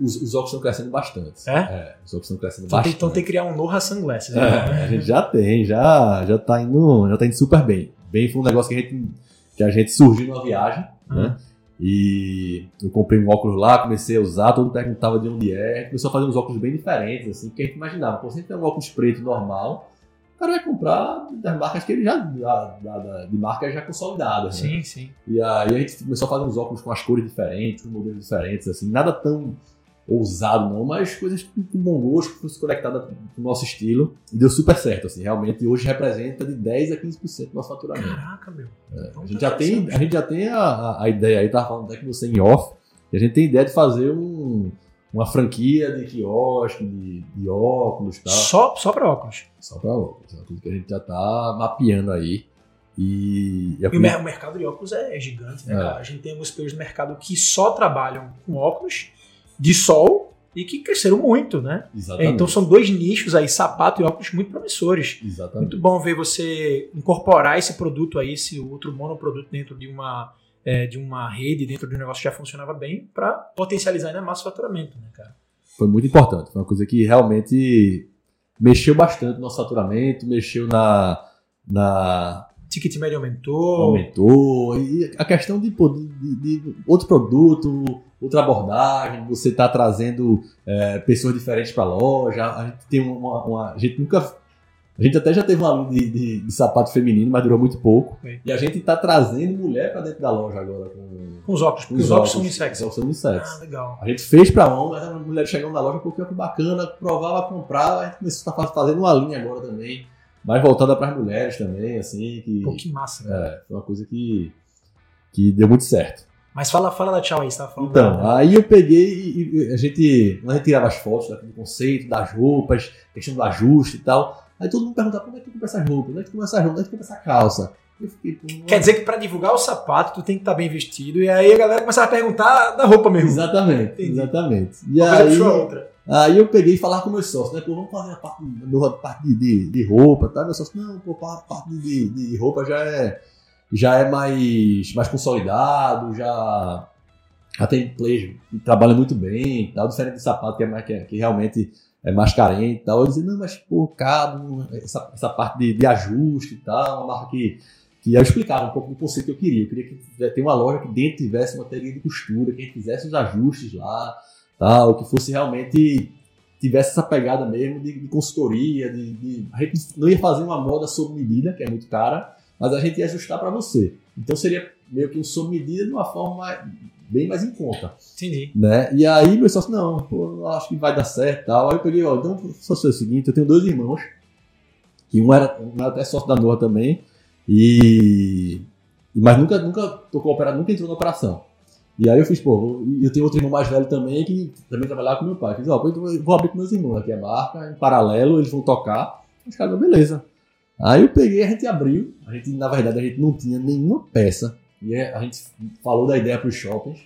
Os, os óculos estão crescendo bastante. É? os óculos estão crescendo Então tem, bastante. então tem que criar um Norra Sunglasses. É, né? a gente já tem, já, já, tá indo, já tá indo super bem. Bem foi um negócio que a gente, que a gente surgiu numa viagem, né? E eu comprei um óculos lá, comecei a usar, todo mundo perguntava de onde é, começou a fazer uns óculos bem diferentes, assim, porque a gente imaginava, pô, sempre tem um óculos preto normal, o cara vai comprar das marcas que ele já, da- da- de marcas já consolidadas, né? Sim, sim. E aí a gente começou a fazer uns óculos com as cores diferentes, com modelos diferentes, assim, nada tão ousado não, mas coisas com bom gosto, que fosse conectada com o nosso estilo, e deu super certo, assim, realmente hoje representa de 10 a 15% do nosso faturamento. Caraca, meu. Então A gente tá já tem, a gente já tem a, a- ideia aí, tava falando até com você em off, e a gente tem ideia de fazer um- uma franquia de quiosque, de, de óculos e tal. Só, só pra óculos. Só pra óculos. É uma coisa que a gente já tá mapeando aí. E, e E o, mer- o mercado de óculos é, é gigante, né, É. cara? A gente tem alguns players no mercado que só trabalham com óculos de sol e que cresceram muito, né? Exatamente. Então são dois nichos aí, sapato e óculos, muito promissores. Exatamente. Muito bom ver você incorporar esse produto aí, esse outro monoproduto dentro de uma, é, de uma rede, dentro de um negócio que já funcionava bem, para potencializar ainda mais o faturamento, né, cara? Foi muito importante. Foi uma coisa que realmente mexeu bastante no nosso faturamento, mexeu na. na Ticket médio aumentou. aumentou. E a questão de, de- de outro produto, outra abordagem, você está trazendo é, pessoas diferentes para a loja. A gente tem uma, uma- A gente nunca. A gente até já teve um aluno de, de- de sapato feminino, mas durou muito pouco. E a gente está trazendo mulher para dentro da loja agora com, Com os óculos, com porque os óculos são unissex. Os óculos são unissex. Ah, legal. A gente fez pra homem, mas as mulheres chegando na loja, pô, que bacana, provava, comprava, a gente começou a estar fazendo uma linha agora também, mais voltada para as mulheres também, assim, que Pô, que massa, cara. é, foi uma coisa que, que deu muito certo. Mas fala, fala da tchau aí, você tava falando. Então, da- aí eu peguei e, a gente, a gente tirava as fotos daquele conceito, das roupas, questão do ajuste e tal, aí todo mundo perguntava, como é que tu compra essas roupas, onde é que tu compra essas roupas, onde é que tu compra essa calça? Eu fiquei, Quer dizer que pra divulgar o sapato, tu tem que estar bem vestido, e aí a galera começava a perguntar da roupa mesmo. Exatamente, Entendi. exatamente. E Uma aí, outra. Aí eu peguei e falava com meus sócios, né? Pô, vamos fazer a parte, a parte de, de, de roupa, tá? Meus sócios, não, pô, a parte de, de roupa já é, já é mais, mais consolidado, já, já tem players que trabalham muito bem tal, diferente de sapato que, é mais, que, é- que realmente é mais carente e tal. Eu dizia, não, mas pô, caro, essa, essa parte de, de ajuste e tal, uma marca que, que eu explicava um pouco do conceito que eu queria. Eu queria que tivesse uma loja que dentro tivesse uma teoria de costura, que a gente fizesse os ajustes lá, tal, que fosse realmente tivesse essa pegada mesmo de, de consultoria, de, de- a gente não ia fazer uma moda sob medida, que é muito cara, mas a gente ia ajustar para você. Então seria meio que um sob medida de uma forma bem mais em conta, Entendi. né? E aí meu sócio, não, pô, acho que vai dar certo, e tal. Aí eu peguei, ó, então só fazer o seguinte, eu tenho dois irmãos, que um era, um era até sócio da Noa também, e mas nunca nunca tocou opera, nunca entrou na operação. E aí eu fiz, pô, eu tenho outro irmão mais velho também que também trabalhava com meu pai. Fiz, ó, eu vou abrir com meus irmãos aqui a marca, em paralelo, eles vão tocar. Os caras, beleza. Aí eu peguei, a gente abriu. A gente, na verdade, a gente não tinha nenhuma peça. E é, a gente falou da ideia para os shoppings,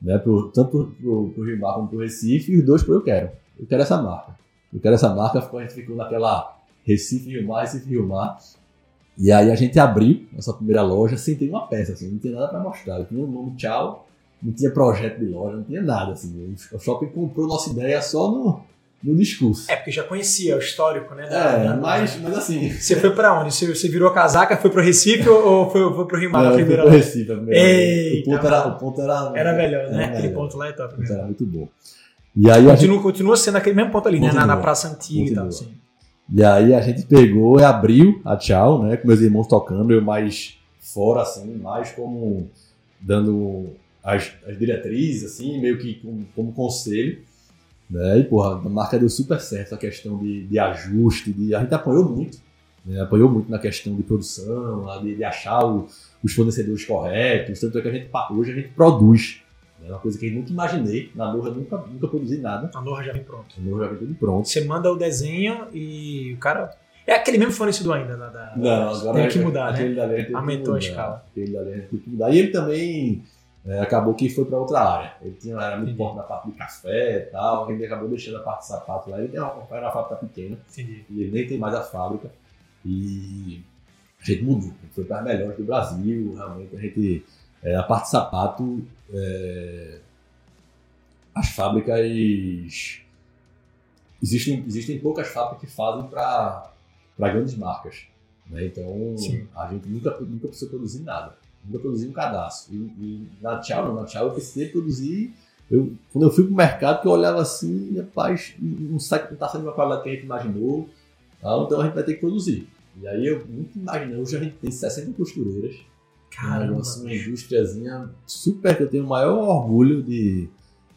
né, pro, tanto para o Rio Mar como para o Recife, e os dois para eu quero. Eu quero essa marca. Eu quero essa marca, a gente ficou naquela Recife Rio Mar, Recife Rio Mar. E aí a gente abriu nossa primeira loja sem ter uma peça, assim, não tinha nada para mostrar. Eu tinha o nome Tchau, não tinha projeto de loja, não tinha nada. Assim. O shopping comprou nossa ideia só no, no discurso. É, porque já conhecia o histórico, né? Da, é, mas, mas assim. Você foi pra onde? Você, você virou casaca, foi pro Recife ou foi, foi pro Rio Mar na primeira? Foi pro Recife, a primeira o, ponto era, o ponto era. Era melhor, né? Aquele melhor. ponto lá é top. Era muito bom. E aí continua, gente... continua sendo aquele mesmo ponto ali, continua, né? Na, na Praça Antiga continua. e tal. Assim. E aí a gente pegou e abriu a Tchau, né? Com meus irmãos tocando, eu mais fora, assim, mais como dando as, as diretrizes, assim, meio que como, como conselho. Né? E, porra, a marca deu super certo a questão de, de ajuste, de, a gente apoiou muito, né? apoiou muito na questão de produção, de, de achar o, os fornecedores corretos, tanto é que a gente, hoje a gente produz. É uma coisa que eu nunca imaginei. Na Norra nunca, nunca produzi nada. A Norra já vem pronto. A Norra já vem tudo pronto. Você manda o desenho e o cara. É aquele mesmo fornecedor ainda da. da não, agora tem que mudar, né? Aumentou a escala. Aquele da tem que mudar. E ele também é, acabou que foi para outra área. Ele tinha, era muito forte na parte de café e tal, ele acabou deixando a parte de sapato lá. Ele tem uma, era uma fábrica pequena Entendi. e ele nem tem mais a fábrica. E a gente mudou, foi para as melhores do Brasil, realmente a gente. É, a parte de sapato, é, as fábricas. Existem, existem poucas fábricas que fazem para grandes marcas. Né? Então Sim. a gente nunca, nunca precisou produzir nada nunca produzi um cadastro. E, e na Tchau, não, na Tchau eu precisei produzir. Eu, quando eu fui pro mercado, que eu olhava assim, rapaz, não sai não tá sendo uma qualidade que a gente imaginou, tá? então a gente vai ter que produzir. E aí eu nunca imaginei, hoje a gente tem 60 costureiras. Caramba, uma, uma indústriazinha super que eu tenho o maior orgulho de,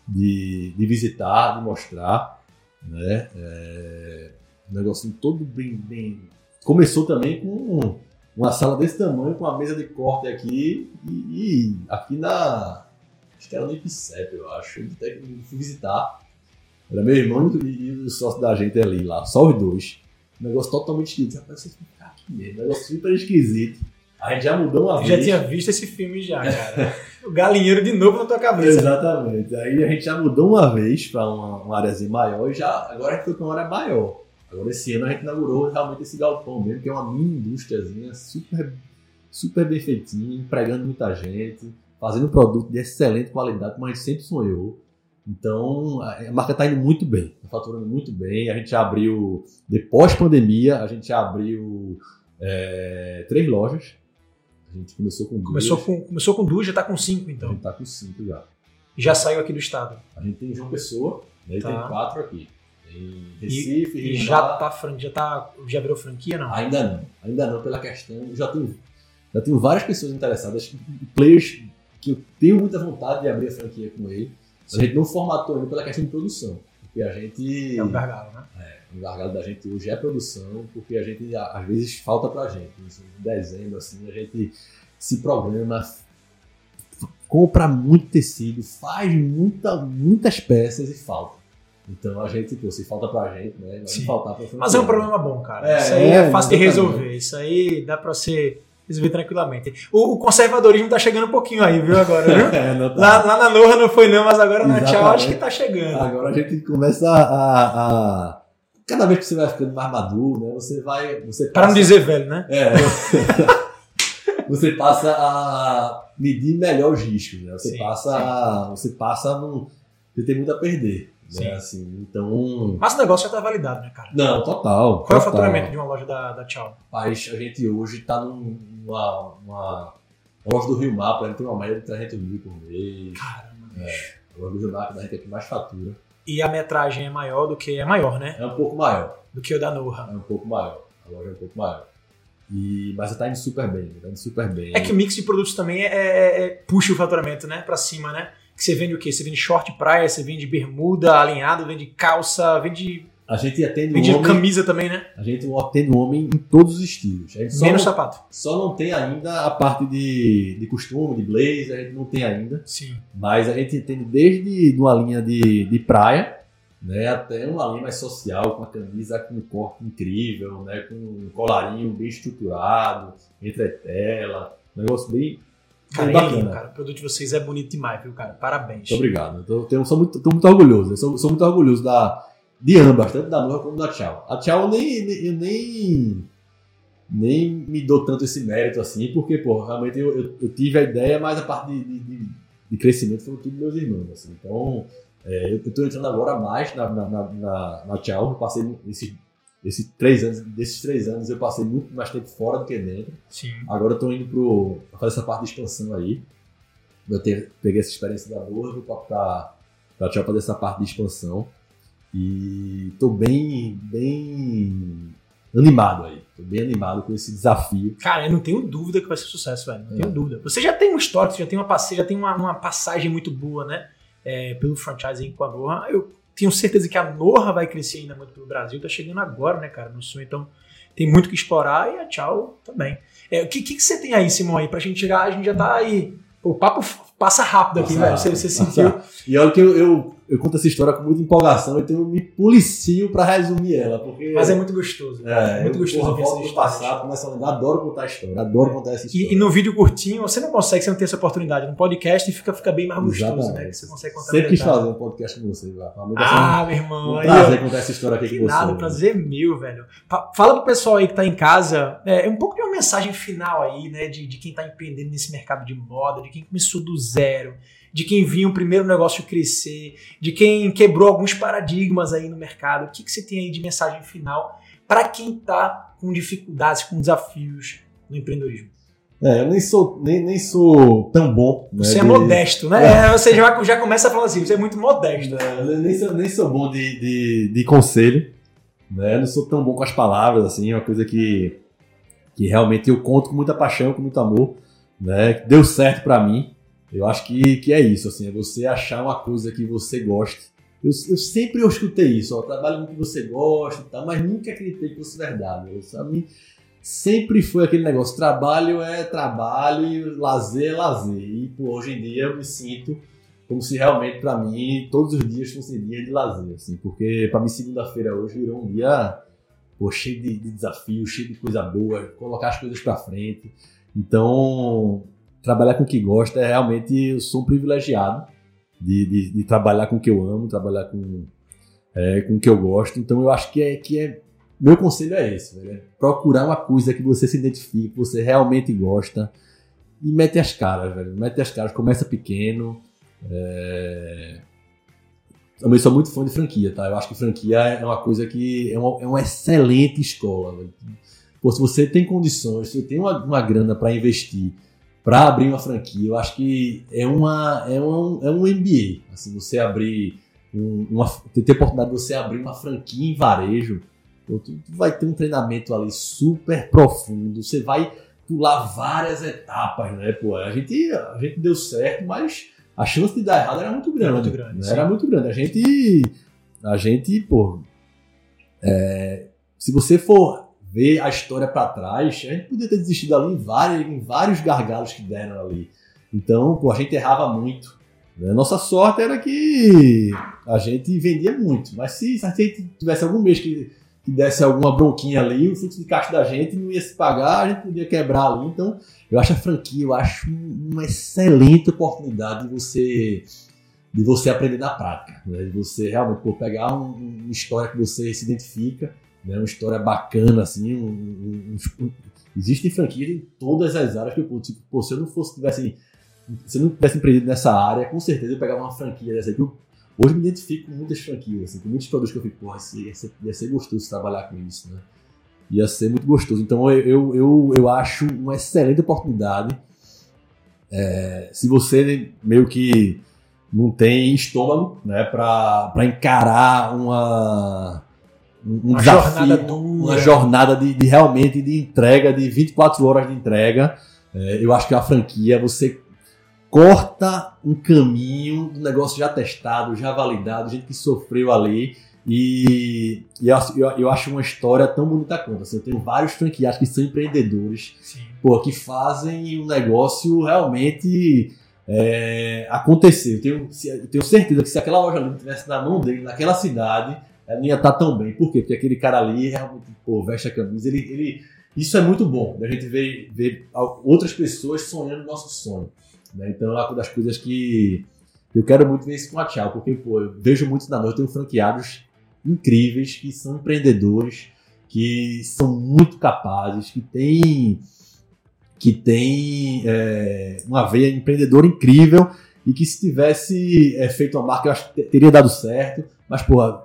de, de visitar, de mostrar. Né? É, um negocinho todo bem, bem. Começou também com uma sala desse tamanho, com uma mesa de corte aqui e, e aqui na. Acho que era no IPCEP, eu acho. Eu fui visitar. Era meu irmão e o sócio da gente ali lá, só os dois. Um negócio totalmente esquisito. Rapaz, vocês ficar aqui mesmo. Um negócio super esquisito. A gente já mudou uma vez. Já tinha visto esse filme já, cara. o galinheiro de novo na tua cabeça. Exatamente. Aí a gente já mudou uma vez para uma, uma áreazinha maior e já, agora a gente foi para uma área maior. Agora esse ano a gente inaugurou realmente esse galpão mesmo, que é uma mini indústriazinha super, super bem feitinha, empregando muita gente, fazendo um produto de excelente qualidade, como a gente sempre sonhou. Então a marca está indo muito bem, está faturando muito bem. A gente já abriu, depois pandemia, a gente já abriu é, três lojas. A gente começou com começou duas. Com, começou com duas, já está com cinco então. A gente está com cinco já. Já saiu aqui do estado. A gente tem João Pessoa, e tá. tem quatro aqui em Recife, e, e já tá, já tá, já virou franquia não? Ainda não, ainda não pela questão, já tenho, já tenho várias pessoas interessadas, players que eu tenho muita vontade de abrir a franquia com ele. A gente não formatou ainda pela questão de produção, porque a gente é um gargalo, né? É, o gargalo da gente hoje é produção, porque a gente às vezes falta pra gente. Em dezembro assim, a gente se programa compra muito tecido, faz muita, muitas peças e falta. Então a gente, pô, se falta pra gente, né? Vai faltar pra Mas é um problema bom, cara. É, isso aí é, é fácil de resolver. Isso aí dá pra você resolver tranquilamente. O, o, conservadorismo tá chegando um pouquinho aí, viu, agora, viu? é, tá. lá, lá, na Norra não foi não, mas agora na Tchau acho que tá chegando. Agora a gente começa a, a... Cada vez que você vai ficando mais maduro, né? Você vai. Você. Para não dizer velho, né? É. você passa a medir melhor os riscos, né? Você sim, passa sim. a. Você passa a não. Você tem muito a perder. Né? Assim, então... Mas o negócio já está validado, né, cara? Não, total. Qual total. é o faturamento de uma loja da, da Tchau? Mas a gente hoje está numa uma, loja do Rio a gente tem uma média de 300 mil por mês. Caramba. É, a loja do Rio Mar que a gente é que mais fatura. E a metragem é maior do que. É maior, né? É um pouco maior. Do que o da Norra. É um pouco maior. A loja é um pouco maior. E, mas está indo super bem, está indo super bem. É que o mix de produtos também é, é, é puxa o faturamento, né? Pra cima, né? Que você vende o quê? Você vende short praia, você vende bermuda alinhado, vende calça, vende. A gente atende vende homem, camisa também, né? A gente atende o homem em todos os estilos. Menos não, sapato. Só não tem ainda a parte de, de costume, de blazer, a gente não tem ainda. Sim. Mas a gente atende desde uma linha de, de praia, né, até uma linha mais social, com a camisa com um corte incrível, né, com um colarinho bem estruturado, entretela, um negócio bem, Cara, bem é bacana. lindo, cara. O produto de vocês é bonito demais, viu, cara? Parabéns. Muito obrigado. Sou, muito, tô muito orgulhoso. Eu sou, sou muito orgulhoso da, de ambas, tanto da Norra como da Tchau. A Tchau eu nem, nem- eu nem, nem me dou tanto esse mérito assim, porque, pô, realmente eu, eu- eu tive a ideia, mas a parte de, de- de- crescimento foram tudo meus irmãos. Assim. Então, é, eu estou entrando agora mais na, na, na, na, na Tchau. Passei esses, esses três anos, desses três anos eu passei muito mais tempo fora do que dentro. Sim. Agora eu tô indo pro, pra fazer essa parte de expansão aí. Eu te- peguei essa experiência da boa, vou pra, pra, pra Tchau fazer essa parte de expansão. E tô bem, bem animado aí. Tô bem animado com esse desafio. Cara, eu não tenho dúvida que vai ser sucesso, velho. Não É. tenho dúvida. Você já tem um histórico, você já tem uma passeio, já tem uma, uma passagem muito boa, né? É, pelo franchise com a Norra. Eu tenho certeza que a Norra vai crescer ainda muito pelo Brasil. Tá chegando agora, né, cara, no sul. Então tem muito que explorar e a Tchau também. É, o que, que, que você tem aí, Simão, aí, pra gente chegar? A gente já tá aí. O papo passa rápido aqui, velho. Você, rápido, você passa sentiu. E olha que eu, eu, eu conto essa história com muita empolgação, então eu me policio pra resumir ela. Porque Mas é muito gostoso. é, muito eu, gostoso porra, ouvir passado, começo a lembrar, adoro contar a história, adoro contar essa história. E, e no vídeo curtinho, você não consegue, você não tem essa oportunidade. No podcast fica, fica bem mais gostoso, Exatamente. né? Que você consegue contar Sempre quis fazer um podcast com você, Vá. Realmente Ah, meu irmão. Um prazer ó. contar essa história aqui Que com você. nada, prazer é meu, velho. Fala pro pessoal aí que tá em casa, é, um pouco de uma mensagem final aí, né? De, de quem tá empreendendo nesse mercado de moda, de quem começou do zero, de quem viu o primeiro negócio crescer, de quem quebrou alguns paradigmas aí no mercado. O que, que você tem aí de mensagem final para quem tá com dificuldades, com desafios no empreendedorismo? É, eu nem sou, nem, nem sou tão bom. Né, Você é de- modesto, né? Você já, já começa falando assim, você é muito modesto. Não, eu nem, sou, nem sou bom de, de, de conselho. Né? Eu não sou tão bom com as palavras, assim, é uma coisa que, que realmente eu conto com muita paixão, com muito amor. Né? que Deu certo pra mim. Eu acho que, que é isso, assim, é você achar uma coisa que você goste. Eu, eu sempre escutei isso, ó, trabalho no que você gosta e tal, mas nunca acreditei que fosse verdade. Eu, sabe? Sempre foi aquele negócio, trabalho é trabalho e lazer é lazer. E pô, hoje em dia eu me sinto como se realmente pra mim todos os dias fossem dia de lazer, assim, porque pra mim segunda-feira hoje virou um dia pô, cheio de, de desafios, cheio de coisa boa, colocar as coisas pra frente. Então, trabalhar com o que gosta é realmente eu sou um privilegiado de, de, de trabalhar com o que eu amo, trabalhar com, é, com o que eu gosto. Então, eu acho que é que é meu conselho é esse, velho, é procurar uma coisa que você se identifique, que você realmente gosta e mete as caras, velho. Mete as caras, começa pequeno. É... Também sou muito fã de franquia, tá? Eu acho que franquia é uma coisa que é uma, é uma excelente escola. velho. Pô, se você tem condições, se você tem uma, uma grana para investir, para abrir uma franquia, eu acho que é, uma, é, um, é um MBA. Assim, você abrir um, uma, ter a oportunidade de você abrir uma franquia em varejo, tu, tu vai ter um treinamento ali super profundo, você vai pular várias etapas, né? Pô, a gente, a gente deu certo, mas a chance de dar errado era muito grande. muito grande, né? Era muito grande. A gente, a gente, pô, é, se você for ver a história para trás, a gente podia ter desistido ali em vários, em vários gargalos que deram ali. Então, pô, a gente errava muito. né? Nossa sorte era que a gente vendia muito, mas se, se a gente tivesse algum mês que, que desse alguma bronquinha ali, o fluxo de caixa da gente não ia se pagar, a gente podia quebrar ali. Então, eu acho a franquia, eu acho um- uma excelente oportunidade de você de você aprender na prática, né? de você realmente pô, pegar um- uma história que você se identifica, né? uma história bacana assim, um, um, um, existem franquias em todas as áreas que eu tipo, pô, se eu não fosse tivesse se eu não tivesse empreendido nessa área, com certeza eu pegava uma franquia dessa aqui. Eu, hoje me identifico com muitas franquias, assim, com muitos produtos que eu fico, porra, ia ser, ia ser gostoso trabalhar com isso, né? Ia ser muito gostoso. Então eu, eu, eu acho uma excelente oportunidade. É, se você meio que não tem estômago, né, para encarar uma um Uma desafio, jornada dura. uma jornada de, de realmente de entrega de 24 horas de entrega. É, eu acho que a franquia você corta um caminho do negócio já testado, já validado, gente que sofreu ali. E, e eu, eu, acho uma história tão bonita quanto. Assim, eu tenho vários franqueados que são empreendedores, Sim. pô, que fazem um negócio realmente é, acontecer. Eu tenho, eu tenho certeza que se aquela loja ali estivesse na mão dele, naquela cidade, ela não ia estar tão bem. Por quê? Porque aquele cara ali realmente, pô, veste a camisa, ele, ele, isso é muito bom, a gente ver, ver outras pessoas sonhando o nosso sonho. Né? Então é uma das coisas que eu quero muito ver isso com a Tchau, porque pô, eu vejo muito na noite, eu tenho franqueados incríveis, que são empreendedores, que são muito capazes, que têm que tem é, uma veia empreendedora incrível e que se tivesse é, feito uma marca, eu acho que teria dado certo, mas, porra,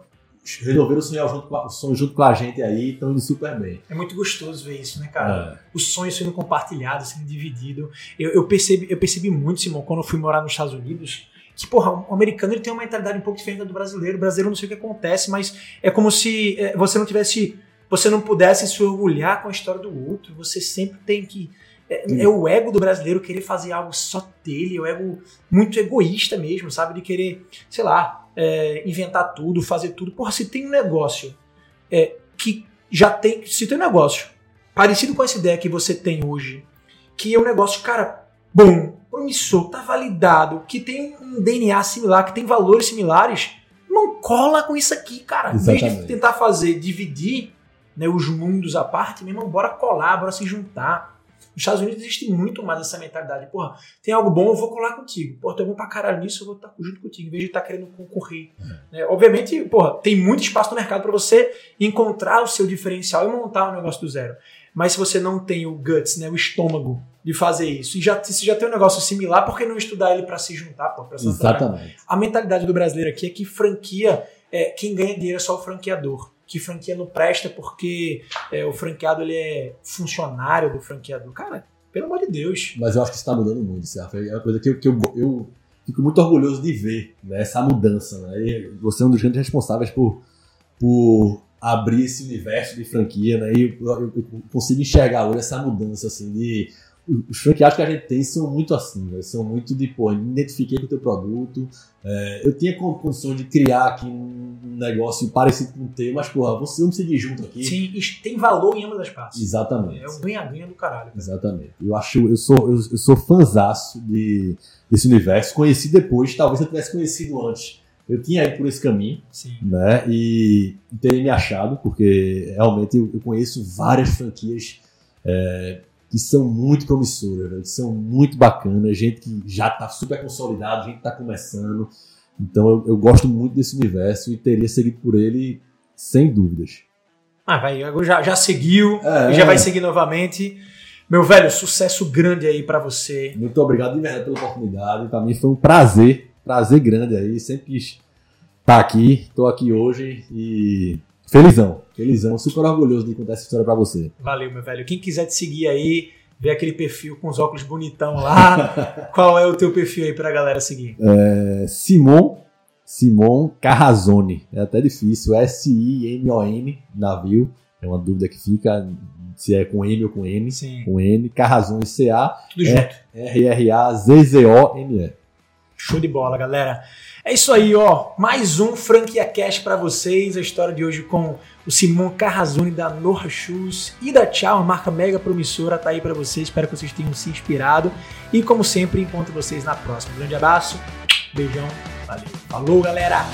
resolveram sonhar junto com a, o sonho junto com a gente aí, estão indo super bem. É muito gostoso ver isso, né, cara? É. O sonho sendo compartilhado, sendo dividido. Eu, eu, percebi, eu percebi muito, Simão, quando eu fui morar nos Estados Unidos, que, porra, o americano ele tem uma mentalidade um pouco diferente do brasileiro. O brasileiro não sei o que acontece, mas é como se é, você não tivesse. Você não pudesse se orgulhar com a história do outro. Você sempre tem que. É, é, o ego do brasileiro querer fazer algo só dele, é o ego muito egoísta mesmo, sabe? De querer, sei lá, é, inventar tudo, fazer tudo. Porra, se tem um negócio é, que já tem. Se tem um negócio parecido com essa ideia que você tem hoje, que é um negócio, cara, bom, promissor, tá validado, que tem um DNA similar, que tem valores similares, não cola com isso aqui, cara. Exatamente. Em vez de tentar fazer, dividir né, os mundos à parte, meu irmão, bora colar, bora se juntar. Nos Estados Unidos existe muito mais essa mentalidade. Porra, tem algo bom, eu vou colar contigo. Porra, tem bom pra caralho nisso, eu vou estar junto contigo, em vez de estar querendo concorrer. É. Né? Obviamente, porra, tem muito espaço no mercado para você encontrar o seu diferencial e montar um negócio do zero. Mas se você não tem o guts, né, o estômago de fazer isso, e já, se já tem um negócio similar, por que não estudar ele para se juntar? Pô, pra se Exatamente. A mentalidade do brasileiro aqui é que franquia, é, quem ganha dinheiro é só o franqueador que franquia não presta porque é, o franqueado ele é funcionário do franqueador. Cara, pelo amor de Deus. Mas eu acho que isso está mudando muito, Serra. É uma coisa que, eu, que eu, eu, fico muito orgulhoso de ver, né, essa mudança. Né? Você é um dos grandes responsáveis por, por abrir esse universo de franquia, né? E eu, eu, eu consigo enxergar hoje essa mudança, assim, de os franqueados que a gente tem são muito assim, né? são muito de, pô, me identifiquei com o teu produto, é, eu tinha condições de criar aqui um negócio parecido com o teu, mas, porra, você não seguir junto aqui. Sim, tem valor em ambas as partes. Exatamente. É o ganha-ganha do caralho. Cara. Exatamente. Eu acho, eu sou, eu, eu sou fanzaço de, desse universo, conheci depois, talvez eu tivesse conhecido antes. Eu tinha ido por esse caminho, Sim. né, e teria me achado, porque realmente eu, eu conheço várias franquias é, que são muito promissoras, né? que são muito bacanas, gente que já está super consolidado, gente que está começando. Então eu, eu, gosto muito desse universo e teria seguido por ele sem dúvidas. Ah, vai, já, já seguiu é, e já vai seguir novamente. Meu velho, sucesso grande aí para você. Muito obrigado de verdade pela oportunidade. Para mim foi um prazer, prazer grande aí. Sempre quis estar tá aqui, estou aqui hoje e Felizão, felizão, super orgulhoso de contar essa história para você. Valeu, meu velho. Quem quiser te seguir aí, ver aquele perfil com os óculos bonitão lá, qual é o teu perfil aí pra galera seguir? É, Simon, Simon Carrazone. É até difícil, S-I-M-O-N, navio. É uma dúvida que fica se é com M ou com N. Sim. Com N, Carrazone, C-A. Tudo junto. R-R-A-Z-Z-O-N-E. Show de bola, galera. É isso aí, ó. Mais um Franquia Cash para vocês. A história de hoje com o Simon Carrazone da Norra Shoes e da Tchau, marca mega promissora, tá aí para vocês. Espero que vocês tenham se inspirado. E como sempre, encontro vocês na próxima. Um grande abraço, beijão, valeu. Falou, galera!